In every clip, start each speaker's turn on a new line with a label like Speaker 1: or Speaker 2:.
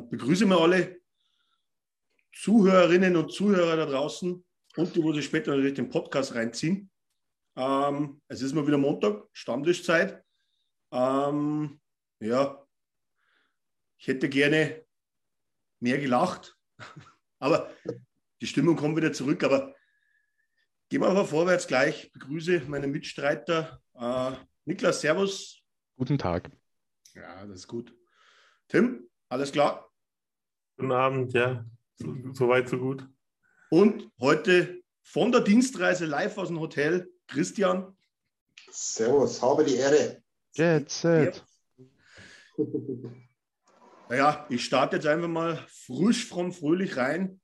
Speaker 1: begrüße mal alle Zuhörerinnen und Zuhörer da draußen und die, wo sich später natürlich den Podcast reinziehen. Ähm, es ist mal wieder Montag, Stammtischzeit. Ähm, ja, ich hätte gerne mehr gelacht, aber die Stimmung kommt wieder zurück. Aber gehen wir aber vorwärts gleich. Ich begrüße meine Mitstreiter. Äh, Niklas, Servus.
Speaker 2: Guten Tag.
Speaker 1: Ja, das ist gut. Tim, alles klar?
Speaker 3: Guten Abend, ja. So, so weit, so gut.
Speaker 1: Und heute von der Dienstreise live aus dem Hotel Christian.
Speaker 4: Servus, habe die Ehre.
Speaker 2: Jet set.
Speaker 1: Naja, ich starte jetzt einfach mal frisch vom Fröhlich rein.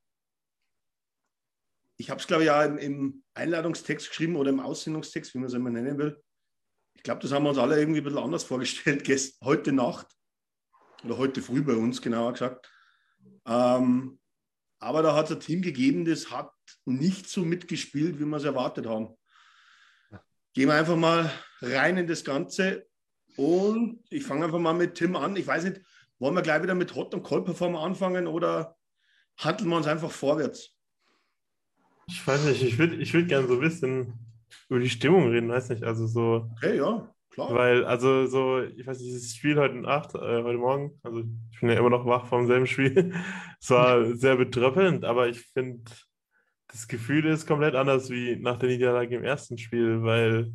Speaker 1: Ich habe es, glaube ich, ja im, im, Einladungstext geschrieben oder im Aussendungstext, wie man es immer nennen will. Ich glaube, das haben wir uns alle irgendwie ein bisschen anders vorgestellt, gestern, heute Nacht oder heute früh bei uns, genauer gesagt. Ähm, aber da hat es ein Team gegeben, das hat nicht so mitgespielt, wie wir es erwartet haben. Gehen wir einfach mal rein in das Ganze. Und ich fange einfach mal mit Tim an. Ich weiß nicht, wollen wir gleich wieder mit Hot und Cold Performer anfangen oder handeln wir uns einfach vorwärts?
Speaker 3: Ich weiß nicht, ich würde ich würd gerne so ein bisschen über die Stimmung reden, weiß nicht. Also so.
Speaker 1: Okay, ja. Klar.
Speaker 3: Weil, also so, ich weiß nicht, dieses Spiel heute Nacht, äh, heute Morgen, also ich bin ja immer noch wach vom selben Spiel. es war sehr betröppelnd, aber ich finde, das Gefühl ist komplett anders wie nach der Niederlage im ersten Spiel, weil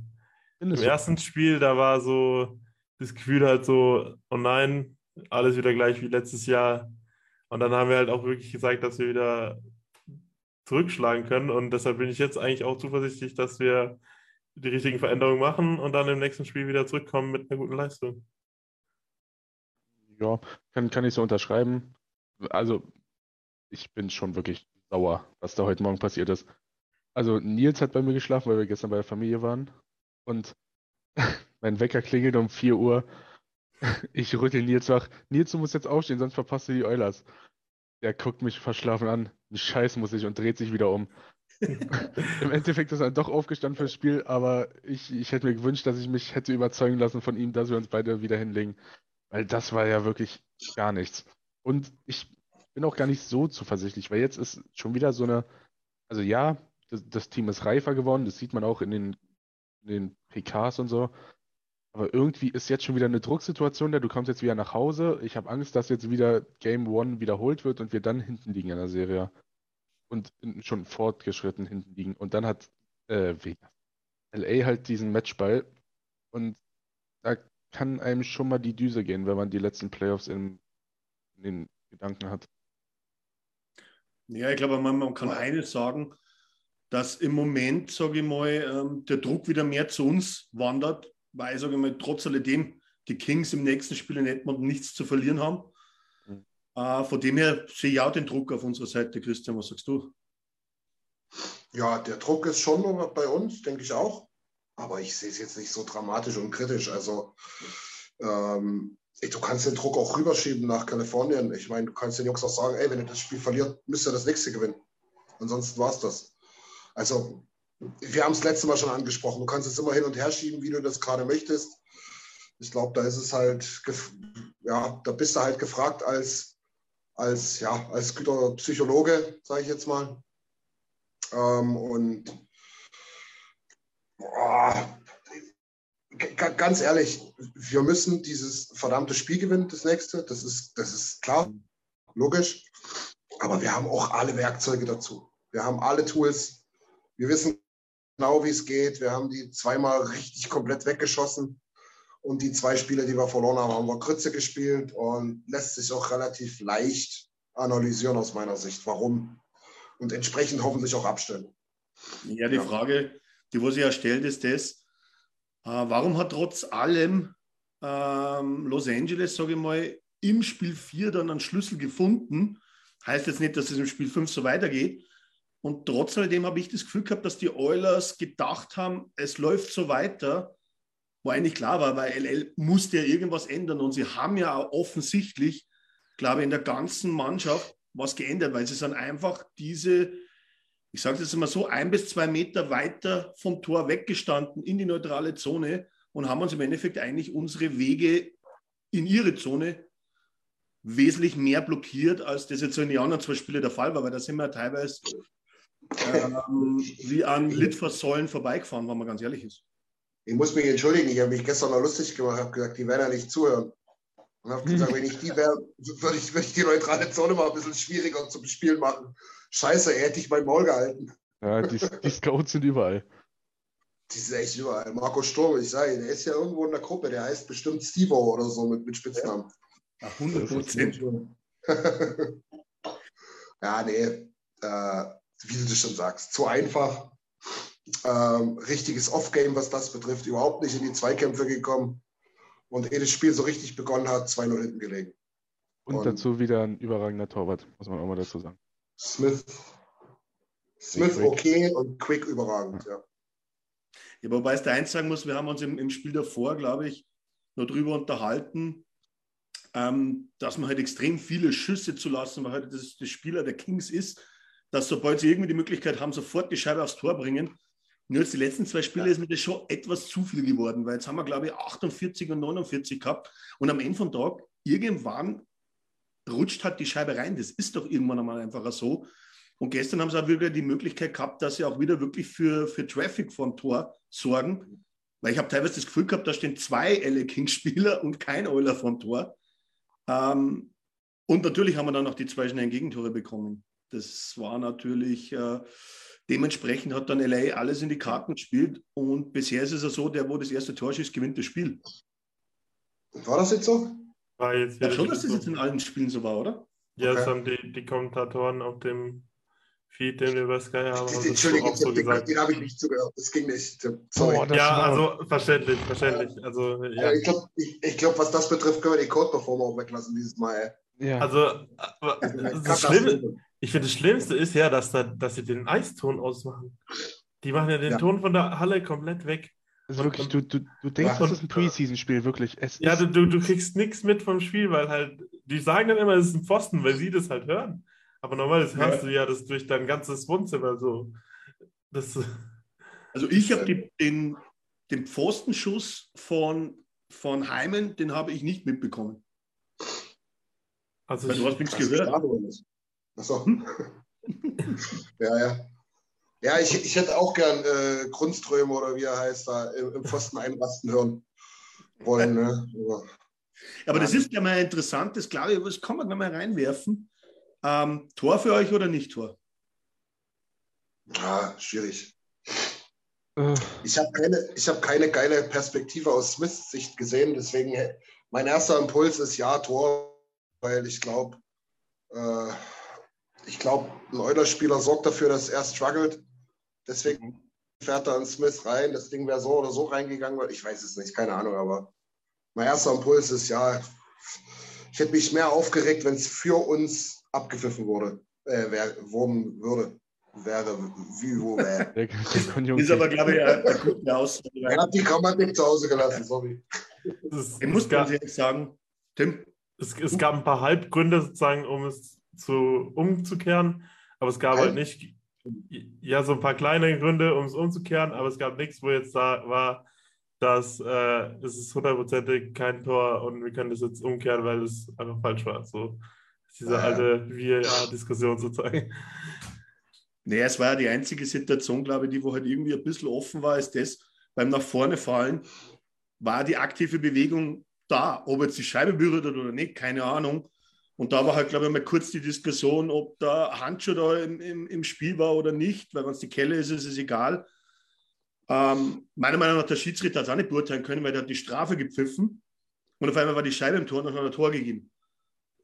Speaker 3: im so. ersten Spiel, da war so das Gefühl halt so, oh nein, alles wieder gleich wie letztes Jahr. Und dann haben wir halt auch wirklich gesagt, dass wir wieder zurückschlagen können. Und deshalb bin ich jetzt eigentlich auch zuversichtlich, dass wir die richtigen Veränderungen machen und dann im nächsten Spiel wieder zurückkommen mit einer guten Leistung.
Speaker 2: Ja, kann, kann ich so unterschreiben. Also, ich bin schon wirklich sauer, was da heute Morgen passiert ist. Also, Nils hat bei mir geschlafen, weil wir gestern bei der Familie waren. Und mein Wecker klingelt um 4 Uhr. Ich rüttel Nils wach. Nils, du musst jetzt aufstehen, sonst verpasst du die Eulers. Der guckt mich verschlafen an. Scheiß muss ich und dreht sich wieder um. Im Endeffekt ist er doch aufgestanden fürs Spiel, aber ich, ich hätte mir gewünscht, dass ich mich hätte überzeugen lassen von ihm, dass wir uns beide wieder hinlegen. Weil das war ja wirklich gar nichts. Und ich bin auch gar nicht so zuversichtlich, weil jetzt ist schon wieder so eine, also ja, das, das Team ist reifer geworden, das sieht man auch in den, in den PKs und so. Aber irgendwie ist jetzt schon wieder eine Drucksituation da. Du kommst jetzt wieder nach Hause. Ich habe Angst, dass jetzt wieder Game One wiederholt wird und wir dann hinten liegen in der Serie und schon fortgeschritten hinten liegen. Und dann hat äh, LA halt diesen Matchball und da kann einem schon mal die Düse gehen, wenn man die letzten Playoffs in, in den Gedanken hat.
Speaker 1: Ja, ich glaube, man, man kann eines sagen, dass im Moment, sage ich mal, ähm, der Druck wieder mehr zu uns wandert, weil, sage ich mal, trotz alledem die Kings im nächsten Spiel in Edmonton nichts zu verlieren haben. Äh, von dem her sehe ich auch den Druck auf unserer Seite. Christian, was sagst du?
Speaker 4: Ja, der Druck ist schon bei uns, denke ich auch. Aber ich sehe es jetzt nicht so dramatisch und kritisch. Also ähm, du kannst den Druck auch rüberschieben nach Kalifornien. Ich meine, du kannst den Jungs auch sagen, ey, wenn ihr das Spiel verliert, müsst ihr das nächste gewinnen. Ansonsten war es das. Also, wir haben es letzte Mal schon angesprochen. Du kannst es immer hin und her schieben, wie du das gerade möchtest. Ich glaube, da ist es halt, ja, da bist du halt gefragt als, als, ja, als guter Psychologe, sage ich jetzt mal. Ähm, und boah, ganz ehrlich, wir müssen dieses verdammte Spiel gewinnen, das nächste. Das ist, das ist klar, logisch. Aber wir haben auch alle Werkzeuge dazu. Wir haben alle Tools. Wir wissen genau, wie es geht. Wir haben die zweimal richtig komplett weggeschossen. Und die zwei Spiele, die wir verloren haben, haben wir Krütze gespielt und lässt sich auch relativ leicht analysieren aus meiner Sicht, warum. Und entsprechend hoffentlich auch abstellen.
Speaker 1: Ja, die ja. Frage, die sie ja stellt, ist das, äh, warum hat trotz allem ähm, Los Angeles, sage ich mal, im Spiel 4 dann einen Schlüssel gefunden? Heißt jetzt nicht, dass es im Spiel 5 so weitergeht. Und trotz alledem habe ich das Gefühl gehabt, dass die Oilers gedacht haben, es läuft so weiter, wo eigentlich klar war, weil LL musste ja irgendwas ändern. Und sie haben ja auch offensichtlich, glaube ich, in der ganzen Mannschaft was geändert, weil sie sind einfach diese ich sage das immer so, ein bis zwei Meter weiter vom Tor weggestanden in die neutrale Zone und haben uns im Endeffekt eigentlich unsere Wege in ihre Zone wesentlich mehr blockiert, als das jetzt so in den anderen zwei Spielen der Fall war, weil da sind wir teilweise ähm, wie an Litfaßsäulen vorbeigefahren, wenn man ganz ehrlich ist.
Speaker 4: Ich muss mich entschuldigen, ich habe mich gestern noch lustig gemacht, habe gesagt, die werden ja nicht zuhören. Und habe gesagt, wenn ich die wäre, würde ich, würd ich die neutrale Zone mal ein bisschen schwieriger zu bespielen machen. Scheiße, er hätte ich mein Maul gehalten.
Speaker 2: Ja, die, die Scouts sind überall.
Speaker 4: Die sind echt überall. Marco Sturm, ich sage, der ist ja irgendwo in der Gruppe, der heißt bestimmt Steve oder so mit, mit Spitznamen.
Speaker 1: Ja, 100 Prozent.
Speaker 4: ja, nee, äh, wie du das schon sagst, zu einfach. Ähm, richtiges Off-Game, was das betrifft, überhaupt nicht in die Zweikämpfe gekommen. Und ehe das Spiel so richtig begonnen hat, 2-0 hinten gelegen.
Speaker 2: Und, Und, dazu wieder ein überragender Torwart, muss man auch mal dazu sagen.
Speaker 4: Smith. Smith okay und Quick überragend, ja.
Speaker 1: Ja, wobei es da eins sagen muss, wir haben uns im, im Spiel davor, glaube ich, noch drüber unterhalten, ähm, dass man halt extrem viele Schüsse zu lassen, weil halt das, das Spieler der Kings ist, dass sobald sie irgendwie die Möglichkeit haben, sofort die Scheibe aufs Tor bringen. Nur jetzt die letzten zwei Spiele ja. ist mir das schon etwas zu viel geworden, weil jetzt haben wir, glaube ich, 48 und 49 gehabt und am Ende vom Tag irgendwann rutscht halt die Scheibe rein. Das ist doch irgendwann einmal einfach so. Und gestern haben sie auch wieder die Möglichkeit gehabt, dass sie auch wieder wirklich für, für Traffic vom Tor sorgen. Weil ich habe teilweise das Gefühl gehabt, da stehen zwei LA Kings-Spieler und kein Euler vom Tor. Ähm, und natürlich haben wir dann noch die zwei schnellen Gegentore bekommen. Das war natürlich, äh, dementsprechend hat dann LA alles in die Karten gespielt. Und bisher ist es ja so, der, wo das erste Tor schießt, gewinnt das Spiel.
Speaker 4: War das jetzt so?
Speaker 3: War jetzt
Speaker 1: ja, schon, dass das jetzt in allen Spielen so war, oder?
Speaker 3: Ja, okay. das haben die, die Kommentatoren auf dem Feed, den wir bei Sky haben.
Speaker 4: Entschuldigung, so den, den habe ich nicht zugehört. Das ging nicht. Sorry.
Speaker 3: Oh, ja, also verständlich, verständlich. Also, ja.
Speaker 4: Ich glaube, ich, ich glaub, was das betrifft, können wir die Code-Performer auch weglassen dieses Mal.
Speaker 3: Ja. Also, also das Schlimme, ich finde, das Schlimmste ist ja, dass, da, dass sie den Eiston ausmachen. Die machen ja den ja. Ton von der Halle komplett weg.
Speaker 2: Also wirklich, du, du, du denkst, ja, das ist ein Preseason-Spiel, wirklich.
Speaker 3: Es ja, du, du, du kriegst nichts mit vom Spiel, weil halt, die sagen dann immer, es ist ein Pfosten, weil sie das halt hören. Aber normalerweise ja. hörst du ja das durch dein ganzes Wohnzimmer so. Das,
Speaker 1: also ich habe den, den Pfostenschuss von, von Heimen, den habe ich nicht mitbekommen.
Speaker 4: Also weil du hast nichts gehört. Achso. Ja, ja. Ja, ich, ich hätte auch gern äh, Grundströme oder wie er heißt, da im, im Pfosten einrasten hören wollen. Ne?
Speaker 1: Aber, Aber das ist ja mal interessant, das glaube ich, das kann man mal reinwerfen. Ähm, Tor für euch oder nicht Tor?
Speaker 4: Ah, schwierig. Äh. Ich habe keine, hab keine geile Perspektive aus Smiths Sicht gesehen, deswegen mein erster Impuls ist ja Tor, weil ich glaube, äh, ich glaube, ein Euler-Spieler sorgt dafür, dass er struggelt Deswegen fährt da ein Smith rein. Das Ding wäre so oder so reingegangen. Ich weiß es nicht, keine Ahnung. Aber mein erster Impuls ist, ja, ich hätte mich mehr aufgeregt, wenn es für uns abgepfiffen wurde, äh, wär, worden würde. Wäre, wie, wo, wäre.
Speaker 1: ist aber, glaube ich, eine gute
Speaker 4: Aussage. Er hat die Grammatik zu Hause gelassen, sorry.
Speaker 1: Ich muss ganz ehrlich sagen, Tim?
Speaker 3: Es, es gab ein paar Halbgründe sozusagen, um es zu, umzukehren, aber es gab halt nicht, ja, so ein paar kleine Gründe, um es umzukehren, aber es gab nichts, wo jetzt da war, dass äh, es ist hundertprozentig kein Tor und wir können das jetzt umkehren, weil es einfach falsch war. So diese
Speaker 1: Ah,
Speaker 3: alte VAR-Diskussion sozusagen.
Speaker 1: Naja, es war ja die einzige Situation, glaube ich, die wo halt irgendwie ein bisschen offen war, ist das, beim nach vorne fallen, war die aktive Bewegung da. Ob jetzt die Scheibe berührt hat oder nicht, keine Ahnung. Und da war halt, glaube ich, mal kurz die Diskussion, ob da Handschuh da im, im, im Spiel war oder nicht, weil wenn es die Kelle ist, ist es egal. Ähm, meiner Meinung nach, der Schiedsrichter hat es auch nicht beurteilen können, weil der hat die Strafe gepfiffen und auf einmal war die Scheibe im Tor und dann hat er ein Tor gegeben.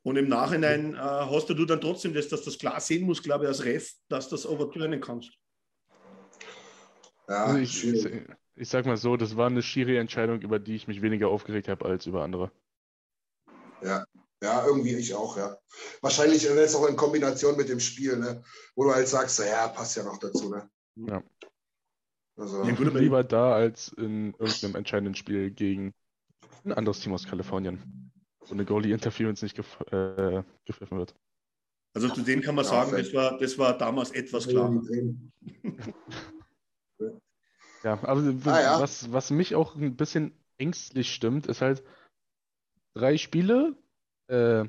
Speaker 1: Und im Nachhinein äh, hast du dann trotzdem das, dass das klar sehen muss, glaube ich, als Ref, dass das overturnen kannst.
Speaker 4: Ja,
Speaker 2: Also ich, ich, ich sag mal so, das war eine Schiri-Entscheidung, über die ich mich weniger aufgeregt habe als über andere.
Speaker 4: Ja. ja, irgendwie ich auch, ja. Wahrscheinlich jetzt auch in Kombination mit dem Spiel, ne? wo du halt sagst, ja, passt ja noch dazu. Ne?
Speaker 2: Ja.
Speaker 4: Also,
Speaker 1: Ja, gut, aber-
Speaker 2: Lieber da als in irgendeinem entscheidenden Spiel gegen ein anderes Team aus Kalifornien, wo eine Goalie-Interference nicht gef äh, gepfiffen wird.
Speaker 1: Also zu dem kann man sagen, das war, das war damals etwas klarer.
Speaker 2: Ja, aber
Speaker 4: Ah, ja.
Speaker 2: was, was mich auch ein bisschen ängstlich stimmt, ist halt drei Spiele äh,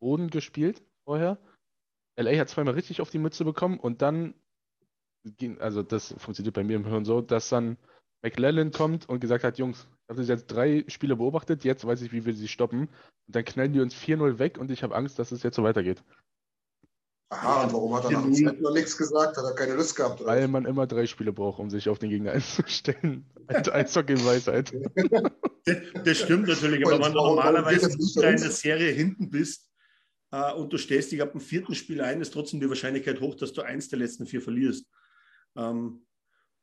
Speaker 2: Boden gespielt vorher. LA hat zweimal richtig auf die Mütze bekommen und dann ging, also das funktioniert bei mir im Hirn so, dass dann McLellan kommt und gesagt hat, Jungs, ich habe jetzt drei Spiele beobachtet, jetzt weiß ich, wie wir sie stoppen. Und dann knallen die uns 4-0 weg und ich habe Angst, dass es jetzt so weitergeht.
Speaker 4: Aha, und warum hat er nach dem zweiten noch nichts gesagt? Hat er keine Lust gehabt? Oder?
Speaker 2: Weil man immer drei Spiele braucht, um sich auf den Gegner einzustellen. Eishockey-Weisheit.
Speaker 1: Das, das stimmt natürlich, aber wenn du normalerweise in
Speaker 4: uns?
Speaker 1: Serie hinten bist äh, und du stehst dich ab dem vierten Spiel ein, ist trotzdem die Wahrscheinlichkeit hoch, dass du eins der letzten vier verlierst. Ähm,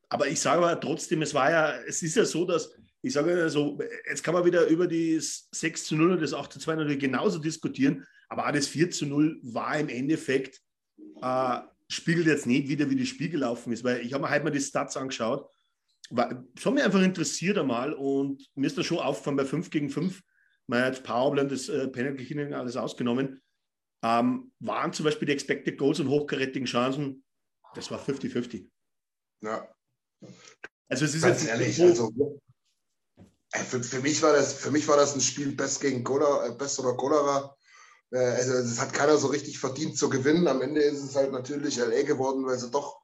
Speaker 1: aber ich sage aber trotzdem, es war ja, es ist ja so, dass, ich sage ja so, jetzt kann man wieder über die 6 zu 0 und das 8 zu 2 natürlich genauso diskutieren, aber auch das 4 zu 0 war im Endeffekt, äh, spiegelt jetzt nicht wieder, wie das Spiel gelaufen ist, weil ich habe mir heute mal die Stats angeschaut, war, das hat mich einfach interessiert einmal und mir ist da schon aufgefallen bei 5 gegen 5, man hat Powerplay und das äh, Penalty alles ausgenommen, ähm, waren zum Beispiel die Expected Goals und hochkarätigen Chancen, das war 50-50.
Speaker 4: Ja,
Speaker 1: Also es ist
Speaker 4: ganz
Speaker 1: jetzt
Speaker 4: ehrlich,
Speaker 1: so,
Speaker 4: also äh, für, für, mich war das, für mich war das ein Spiel Best gegen Cholera, äh, Best oder Cholera. Äh, Also es hat keiner so richtig verdient zu gewinnen. Am Ende ist es halt natürlich LA geworden, weil sie doch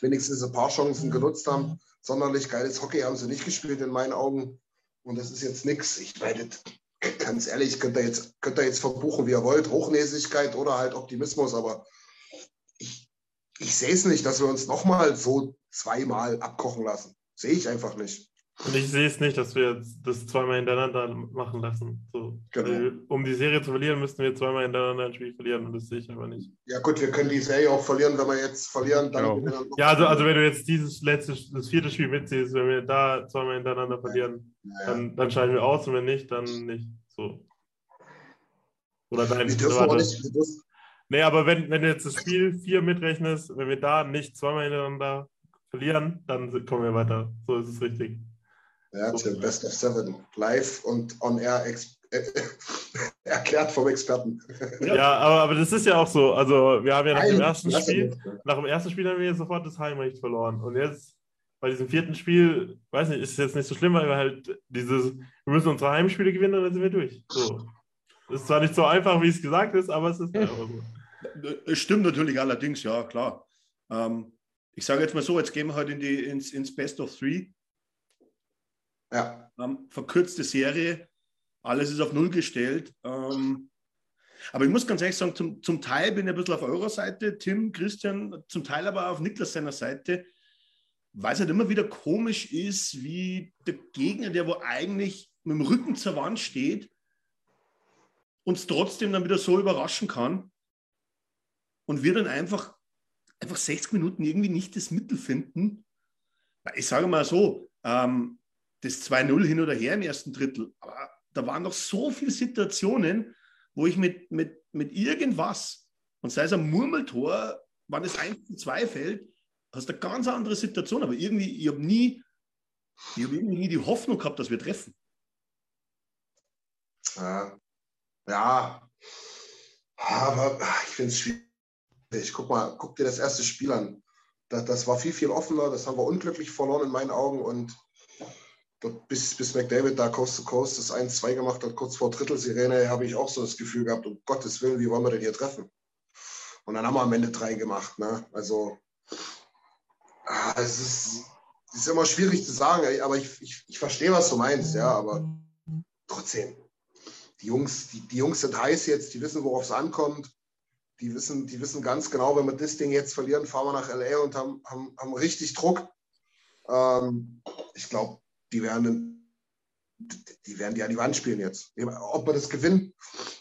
Speaker 4: wenigstens ein paar Chancen genutzt haben. Sonderlich geiles Hockey haben sie nicht gespielt in meinen Augen. Und das ist jetzt nichts. Ich meine, ganz ehrlich, könnt ihr jetzt, könnt ihr jetzt verbuchen, wie ihr wollt, Hochnäsigkeit oder halt Optimismus, aber ich, ich sehe es nicht, dass wir uns nochmal so zweimal abkochen lassen. Sehe ich einfach nicht.
Speaker 3: Und ich sehe es nicht, dass wir jetzt das zweimal hintereinander machen lassen. So.
Speaker 4: Genau.
Speaker 3: Um die Serie zu verlieren, müssten wir zweimal hintereinander ein Spiel verlieren und das sehe ich aber nicht.
Speaker 4: Ja gut, wir können die Serie auch verlieren, wenn wir jetzt verlieren. Dann
Speaker 2: Genau.
Speaker 3: Ja, also, also wenn du jetzt dieses letzte, das vierte Spiel mitziehst, wenn wir da zweimal hintereinander verlieren,
Speaker 4: Ja.
Speaker 3: dann, dann scheiden wir aus und wenn nicht, dann nicht. So. Oder dein,
Speaker 4: Wir dürfen auch nicht, wir dürfen,
Speaker 3: Nee, aber wenn, wenn du jetzt das Spiel 4 mitrechnest, wenn wir da nicht zweimal hintereinander verlieren, dann kommen wir weiter. So ist es richtig.
Speaker 4: ja, Tim, Best of Seven, live und on air ex äh, erklärt vom Experten.
Speaker 3: Ja, aber, aber das ist ja auch so. Also, wir haben ja nach dem
Speaker 4: Nein,
Speaker 3: ersten
Speaker 4: lass
Speaker 3: Spiel, nach dem ersten Spiel haben wir sofort das Heimrecht verloren. Und jetzt bei diesem vierten Spiel, weiß nicht, ist es jetzt nicht so schlimm, weil wir halt dieses, wir müssen unsere Heimspiele gewinnen und dann sind wir durch. So. Das ist zwar nicht so einfach, wie es gesagt ist, aber es ist einfach so.
Speaker 1: Es stimmt natürlich allerdings, ja, klar. Ähm, ich sage jetzt mal so, jetzt gehen wir halt in die, ins, ins Best of Three.
Speaker 4: Ja,
Speaker 1: Ähm, verkürzte Serie, alles ist auf Null gestellt. Ähm, aber ich muss ganz ehrlich sagen, zum, zum Teil bin ich ein bisschen auf eurer Seite, Tim, Christian, zum Teil aber auf Niklas seiner Seite, weil es halt immer wieder komisch ist, wie der Gegner, der wo eigentlich mit dem Rücken zur Wand steht, uns trotzdem dann wieder so überraschen kann und wir dann einfach, einfach 60 Minuten irgendwie nicht das Mittel finden. Ich sage mal so, ähm, das 2-0 hin oder her im ersten Drittel, aber da waren noch so viele Situationen, wo ich mit, mit, mit irgendwas, und sei es ein Murmeltor, wann es 1 zu 2 fällt, hast du eine ganz andere Situation. Aber irgendwie, ich habe nie, irgendwie nie die Hoffnung gehabt, dass wir treffen.
Speaker 4: ja. Ja, aber ich finde es schwierig. Guck mal, guck dir das erste Spiel an. Das, das war viel, viel offener. Das haben wir unglücklich verloren in meinen Augen. Und bis, bis McDavid da Coast to Coast das 1-2 gemacht hat, kurz vor Drittelsirene, habe ich auch so das Gefühl gehabt, um Gottes Willen, wie wollen wir denn hier treffen? Und dann haben wir am Ende drei gemacht. Ne? Also, ah, es ist, ist immer schwierig zu sagen, aber ich, ich, ich verstehe, was du meinst, ja, aber trotzdem, die Jungs, die, die Jungs sind heiß jetzt, die wissen, worauf es ankommt. Die wissen, die wissen ganz genau, wenn wir das Ding jetzt verlieren, fahren wir nach LA und haben, haben, haben richtig Druck. Ähm, ich glaube, die werden, die werden die an die Wand spielen jetzt. Ob wir das gewinnen,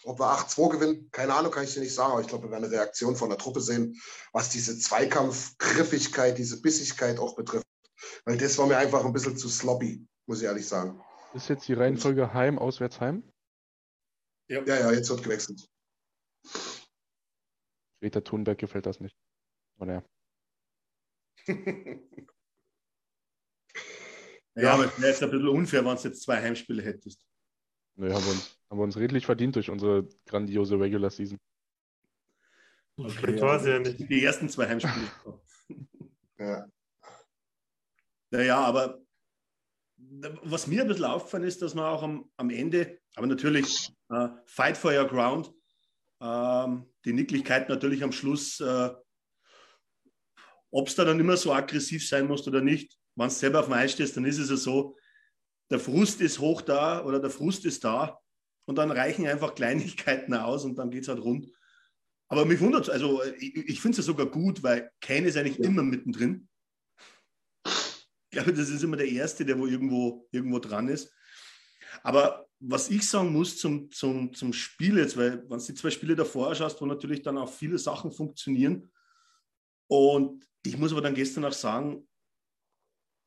Speaker 4: ob wir 8-2 gewinnen, keine Ahnung, kann ich dir nicht sagen, aber ich glaube, wir werden eine Reaktion von der Truppe sehen, was diese Zweikampfgriffigkeit, diese Bissigkeit auch betrifft. Weil das war mir einfach ein bisschen zu sloppy, muss ich ehrlich sagen.
Speaker 2: Ist jetzt die Reihenfolge Heim, Auswärts, Heim?
Speaker 4: Ja, ja, ja jetzt wird gewechselt.
Speaker 2: Peter Thunberg gefällt das nicht. Oh, ja.
Speaker 1: Ja, aber es wäre jetzt ein bisschen unfair, wenn du jetzt zwei Heimspiele hättest.
Speaker 2: Nö, haben wir, uns, haben wir uns redlich verdient durch unsere grandiose Regular Season.
Speaker 1: Okay, war es ja nicht. Die ersten zwei Heimspiele. ja. Naja, aber was mir ein bisschen aufgefallen ist, dass man auch am, am Ende, aber natürlich äh, Fight for your ground, ähm, die Nicklichkeit natürlich am Schluss, äh, ob es da dann immer so aggressiv sein muss oder nicht, wenn du selber auf dem Eis stehst, dann ist es ja so, der Frust ist hoch da oder der Frust ist da und dann reichen einfach Kleinigkeiten aus und dann geht es halt rund. Aber mich wundert also ich, ich finde es ja sogar gut, weil Kane ist eigentlich ja. immer mittendrin. Ich glaube, das ist immer der Erste, der wo irgendwo, irgendwo dran ist. Aber was ich sagen muss zum, zum, zum Spiel jetzt, weil wenn du die zwei Spiele davor schaust, wo natürlich dann auch viele Sachen funktionieren. Und ich muss aber dann gestern auch sagen,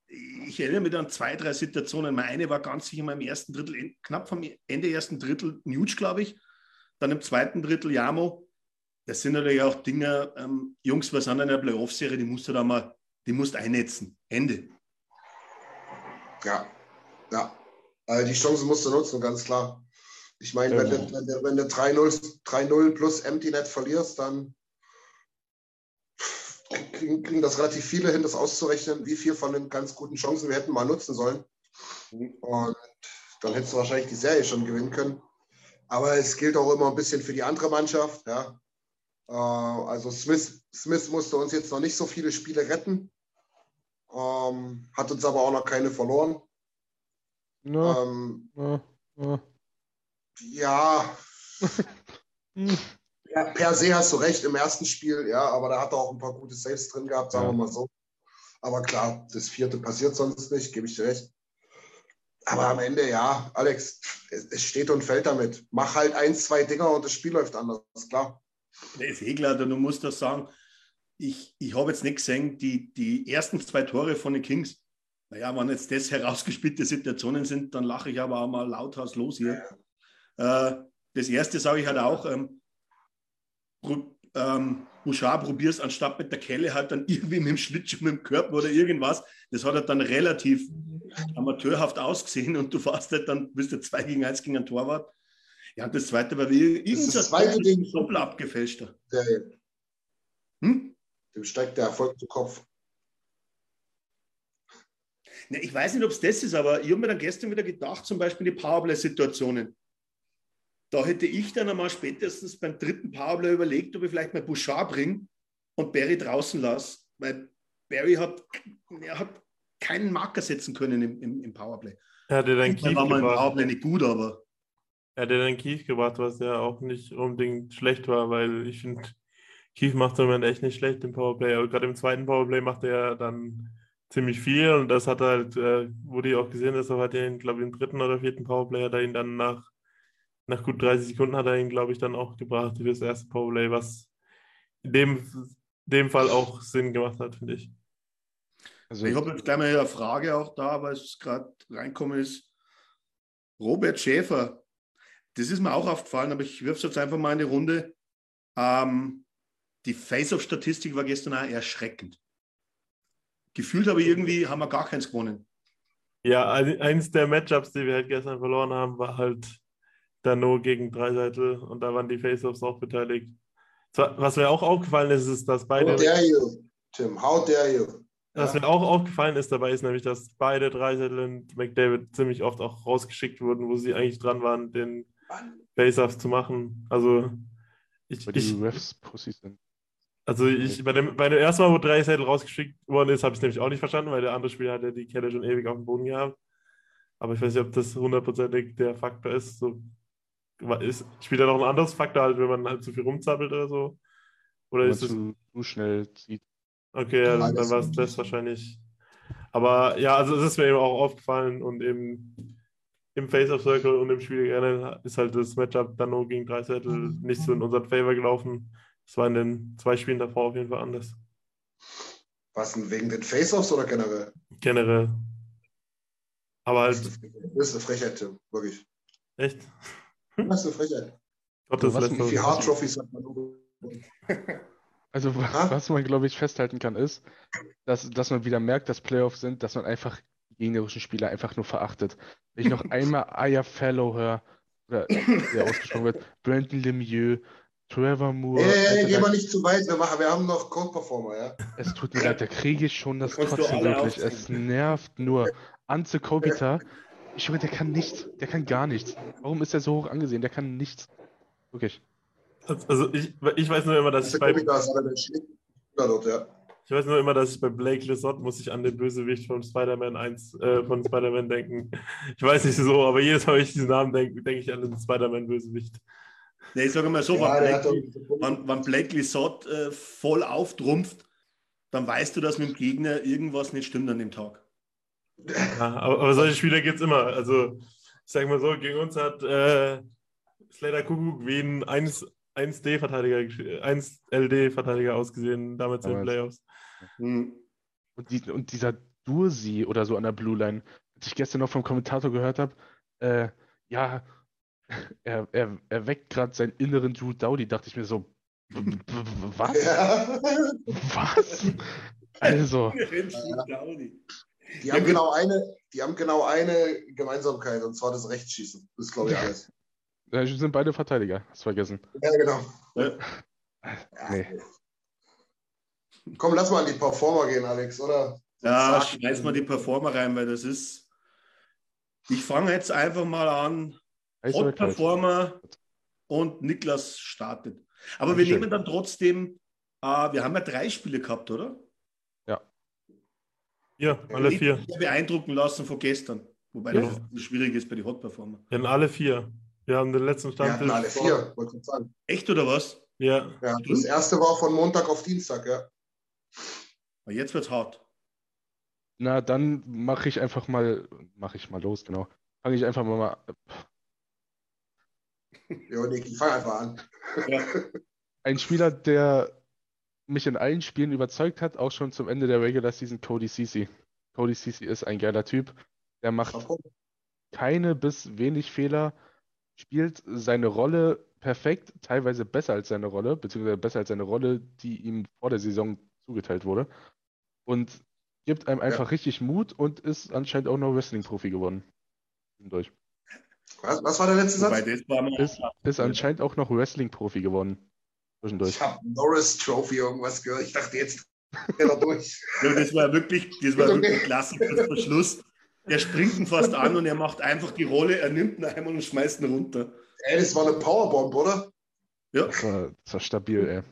Speaker 1: ich erinnere mich an zwei, drei Situationen. Meine war ganz sicher im ersten Drittel, knapp vom Ende ersten Drittel Nuge, glaube ich. Dann im zweiten Drittel Jamo. Das sind natürlich auch Dinge, ähm, Jungs, was an einer Playoff-Serie, die musst du da mal, die musst einnetzen. Ende.
Speaker 4: Ja, ja. Also die Chancen musst du nutzen, ganz klar. Ich meine, ja. wenn, du, wenn du, wenn du 3-0 plus Empty Net verlierst, dann kriegen, kriegen das relativ viele hin, das auszurechnen, wie viel von den ganz guten Chancen wir hätten mal nutzen sollen. Und dann hättest du wahrscheinlich die Serie schon gewinnen können. Aber es gilt auch immer ein bisschen für die andere Mannschaft. Ja. Äh, also Smith, Smith musste uns jetzt noch nicht so viele Spiele retten, ähm, hat uns aber auch noch keine verloren.
Speaker 2: No. Ähm, no. No.
Speaker 4: Ja. Hm. Ja, per se hast du recht im ersten Spiel, ja, aber da hat er auch ein paar gute Saves drin gehabt, sagen ja. wir mal so. Aber klar, das vierte passiert sonst nicht, gebe ich dir recht. Aber am Ende, ja, Alex, es steht und fällt damit. Mach halt ein, zwei Dinger und das Spiel läuft anders, klar.
Speaker 1: Nee, ist eh klar, du musst das sagen. Ich, ich habe jetzt nicht gesehen, die, die ersten zwei Tore von den Kings. Naja, wenn jetzt das herausgespielte Situationen sind, dann lache ich aber auch mal lauthals los hier. Äh, das erste sage ich halt auch, ähm, ähm, Bouchard probierst, anstatt mit der Kelle halt dann irgendwie mit dem Schlittschuh, mit dem Körper oder irgendwas. Das hat halt dann relativ amateurhaft ausgesehen und du warst halt dann, bist du 2 gegen 1 gegen ein Torwart. Ja, und das zweite war wie irgendein
Speaker 4: zweite Ding
Speaker 1: doppelt abgefälschter.
Speaker 4: hm? Dem steigt der Erfolg zu Kopf.
Speaker 1: Ne, ich weiß nicht, ob es das ist, aber ich habe mir dann gestern wieder gedacht, zum Beispiel die Powerplay-Situationen. Da hätte ich dann einmal spätestens beim dritten Powerplay überlegt, ob ich vielleicht mal Bouchard bringe und Barry draußen lasse, weil Barry hat, er hat keinen Marker setzen können im, im, im Powerplay.
Speaker 3: Er hatte dann
Speaker 1: Keith war mal im Powerplay nicht gut, aber.
Speaker 3: Er hatte dann Keith gebracht, was ja auch nicht unbedingt schlecht war, weil ich finde, Keith macht im Moment echt nicht schlecht im Powerplay, aber gerade im zweiten Powerplay macht er dann ziemlich viel und das hat halt, äh, wurde ja auch gesehen, dass er hat ihn, glaube ich, im dritten oder vierten Powerplay hat er ihn dann nach nach gut 30 Sekunden hat er ihn, glaube ich, dann auch gebracht für das erste Powerplay, was in dem, dem Fall auch Sinn gemacht hat, finde ich.
Speaker 1: Also ich habe jetzt gleich mal eine Frage auch da, weil es gerade reinkommen ist. Robert Schäfer, das ist mir auch aufgefallen, aber ich wirf es jetzt einfach mal in die Runde. Ähm, die Face-Off-Statistik war gestern auch erschreckend. Gefühlt aber irgendwie haben wir gar keins gewonnen.
Speaker 3: Ja, eines der Matchups, die wir halt gestern verloren haben, war halt Dano gegen Dreiseitel und da waren die Face-Offs auch beteiligt. Was mir auch aufgefallen ist, ist, dass beide.
Speaker 4: How dare you, Tim? How dare you?
Speaker 3: Was ja. mir auch aufgefallen ist dabei, ist nämlich, dass beide Dreiseitel und McDavid ziemlich oft auch rausgeschickt wurden, wo sie eigentlich dran waren, den Face-Offs zu machen. Also ich,
Speaker 2: Weil die
Speaker 3: ich,
Speaker 2: Refs Pussy sind.
Speaker 3: Also ich, bei dem, bei dem ersten Mal, wo Dreiseitel rausgeschickt worden ist, habe ich es nämlich auch nicht verstanden, weil der andere Spieler hat ja die Kette schon ewig auf dem Boden gehabt. Aber ich weiß nicht, ob das hundertprozentig der Faktor ist. So, ist spielt da noch ein anderes Faktor, halt, wenn man halt zu viel rumzappelt oder so? Oder
Speaker 2: Wenn
Speaker 3: ist es.
Speaker 2: zu, zu schnell zieht.
Speaker 3: Okay, ja, dann, war es das wahrscheinlich. Aber ja, also es ist mir eben auch aufgefallen und eben im Face-Off Circle und im Spiel generell ist halt das Matchup dann nur gegen drei Zettel nicht so in unseren Favor gelaufen. Das war in den zwei Spielen davor auf jeden Fall anders.
Speaker 4: Was denn, wegen den Face-Offs oder generell?
Speaker 3: Generell. Aber
Speaker 4: Das
Speaker 3: halt,
Speaker 4: ist eine- das ist eine Frechheit, Tim. Wirklich.
Speaker 3: echt.
Speaker 4: Das ist eine Frechheit.
Speaker 3: Gottes
Speaker 2: was-
Speaker 4: Wie viele
Speaker 3: letzter.
Speaker 4: Hard-Trophies hat man nur?
Speaker 2: Also, wa-
Speaker 4: Ah.
Speaker 2: was man, glaube ich, festhalten kann, ist, dass, dass man wieder merkt, dass Playoffs sind, dass man einfach die gegnerischen Spieler einfach nur verachtet. Wenn ich noch einmal Aya Fellow höre, oder wie er ausgesprochen wird, Brandon Lemieux, Trevor Moore,
Speaker 4: Ey, ey, geh mal nicht zu weit. Wir, machen, wir haben noch Code-Performer, ja?
Speaker 2: es tut mir leid, da kriege ich schon das
Speaker 1: alle
Speaker 2: wirklich. Es nervt nur. Anze Kobita, ich schwöre, der kann nichts. Der kann gar nichts. Warum ist er so hoch angesehen? Der kann nichts. Wirklich.
Speaker 3: Also ich, ich weiß nur immer, dass
Speaker 4: Das
Speaker 3: ich bei,
Speaker 4: dort, ja.
Speaker 3: ich weiß nur immer, dass ich bei Blake Lissott muss ich an den Bösewicht von Spider-Man 1, äh, von Spider-Man denken. Ich weiß nicht so, aber jedes Mal, wenn ich diesen Namen denke, denke ich an den Spider-Man-Bösewicht.
Speaker 1: Nee, ich sage mal so,
Speaker 4: ja
Speaker 1: wenn,
Speaker 4: doch-
Speaker 1: wenn, wenn Blake Lissott äh, voll auftrumpft, dann weißt du, dass mit dem Gegner irgendwas nicht stimmt an dem Tag.
Speaker 3: Ja, aber, aber solche Spieler gibt es immer. Also, ich sage mal so, gegen uns hat äh, Slater Kuckuck wie ein 1, 1D-Verteidiger, gesch- 1LD-Verteidiger ausgesehen, damals in den. Playoffs.
Speaker 1: Hm.
Speaker 2: Und, die, und dieser Dursi oder so an der Blue Line, als ich gestern noch vom Kommentator gehört habe, äh, ja, er, er, er weckt gerade seinen inneren Drew Dowdy, dachte ich mir so, was?
Speaker 4: Ja.
Speaker 2: Was? Also,
Speaker 4: Die haben, genau eine, die haben genau eine Gemeinsamkeit, und zwar das Rechtsschießen. Das ist, glaube ich, alles.
Speaker 2: äh, sind beide Verteidiger, hast vergessen.
Speaker 4: Ja, genau.
Speaker 1: Ja.
Speaker 2: Nee.
Speaker 4: Komm, lass mal an die Performer gehen, Alex, oder?
Speaker 1: Ja, schmeiß mal die Performer rein, weil das ist. Ich fange jetzt einfach mal an. Hot? Performer und Niklas startet. Aber wir nehmen dann trotzdem, äh, wir haben ja drei Spiele gehabt, oder?
Speaker 3: Ja, alle
Speaker 1: Nicht
Speaker 3: vier.
Speaker 1: beeindrucken lassen von gestern. Wobei
Speaker 2: Ja.
Speaker 1: das schwierig ist bei den Hot Performer.
Speaker 3: Ja, alle vier. Wir haben den letzten
Speaker 4: Wir hatten alle vier, wollte ich sagen.
Speaker 1: Echt oder was?
Speaker 3: Ja,
Speaker 4: Ja, das erste war von Montag auf Dienstag, ja.
Speaker 1: Aber jetzt wird's hart.
Speaker 2: Na, dann mache ich einfach mal, mache ich mal los, genau. Fange ich einfach mal,
Speaker 4: Ja, Niki, fang einfach an.
Speaker 1: Ja.
Speaker 2: Ein Spieler, der mich in allen Spielen überzeugt hat, auch schon zum Ende der Regular Season, Cody Ceci. Cody Ceci ist ein geiler Typ. Der macht keine bis wenig Fehler, spielt seine Rolle perfekt, teilweise besser als seine Rolle, beziehungsweise besser als seine Rolle, die ihm vor der Saison zugeteilt wurde. Und gibt einem einfach richtig Mut und ist anscheinend auch noch Wrestling-Profi geworden. Durch.
Speaker 4: Was, was war der letzte
Speaker 1: Wobei
Speaker 4: Satz?
Speaker 2: Ist, ist anscheinend auch noch Wrestling-Profi geworden. Zwischendurch.
Speaker 4: Ich habe Norris Trophy irgendwas gehört. Ich dachte, jetzt geht er durch.
Speaker 1: ja, das war wirklich, das war wirklich klasse kurz vor Schluss. Der springt ihn fast an und er macht einfach die Rolle, er nimmt ihn einmal und schmeißt ihn runter.
Speaker 4: Ey, das war eine Powerbomb, oder?
Speaker 1: Ja.
Speaker 2: Das war, das war stabil, ey.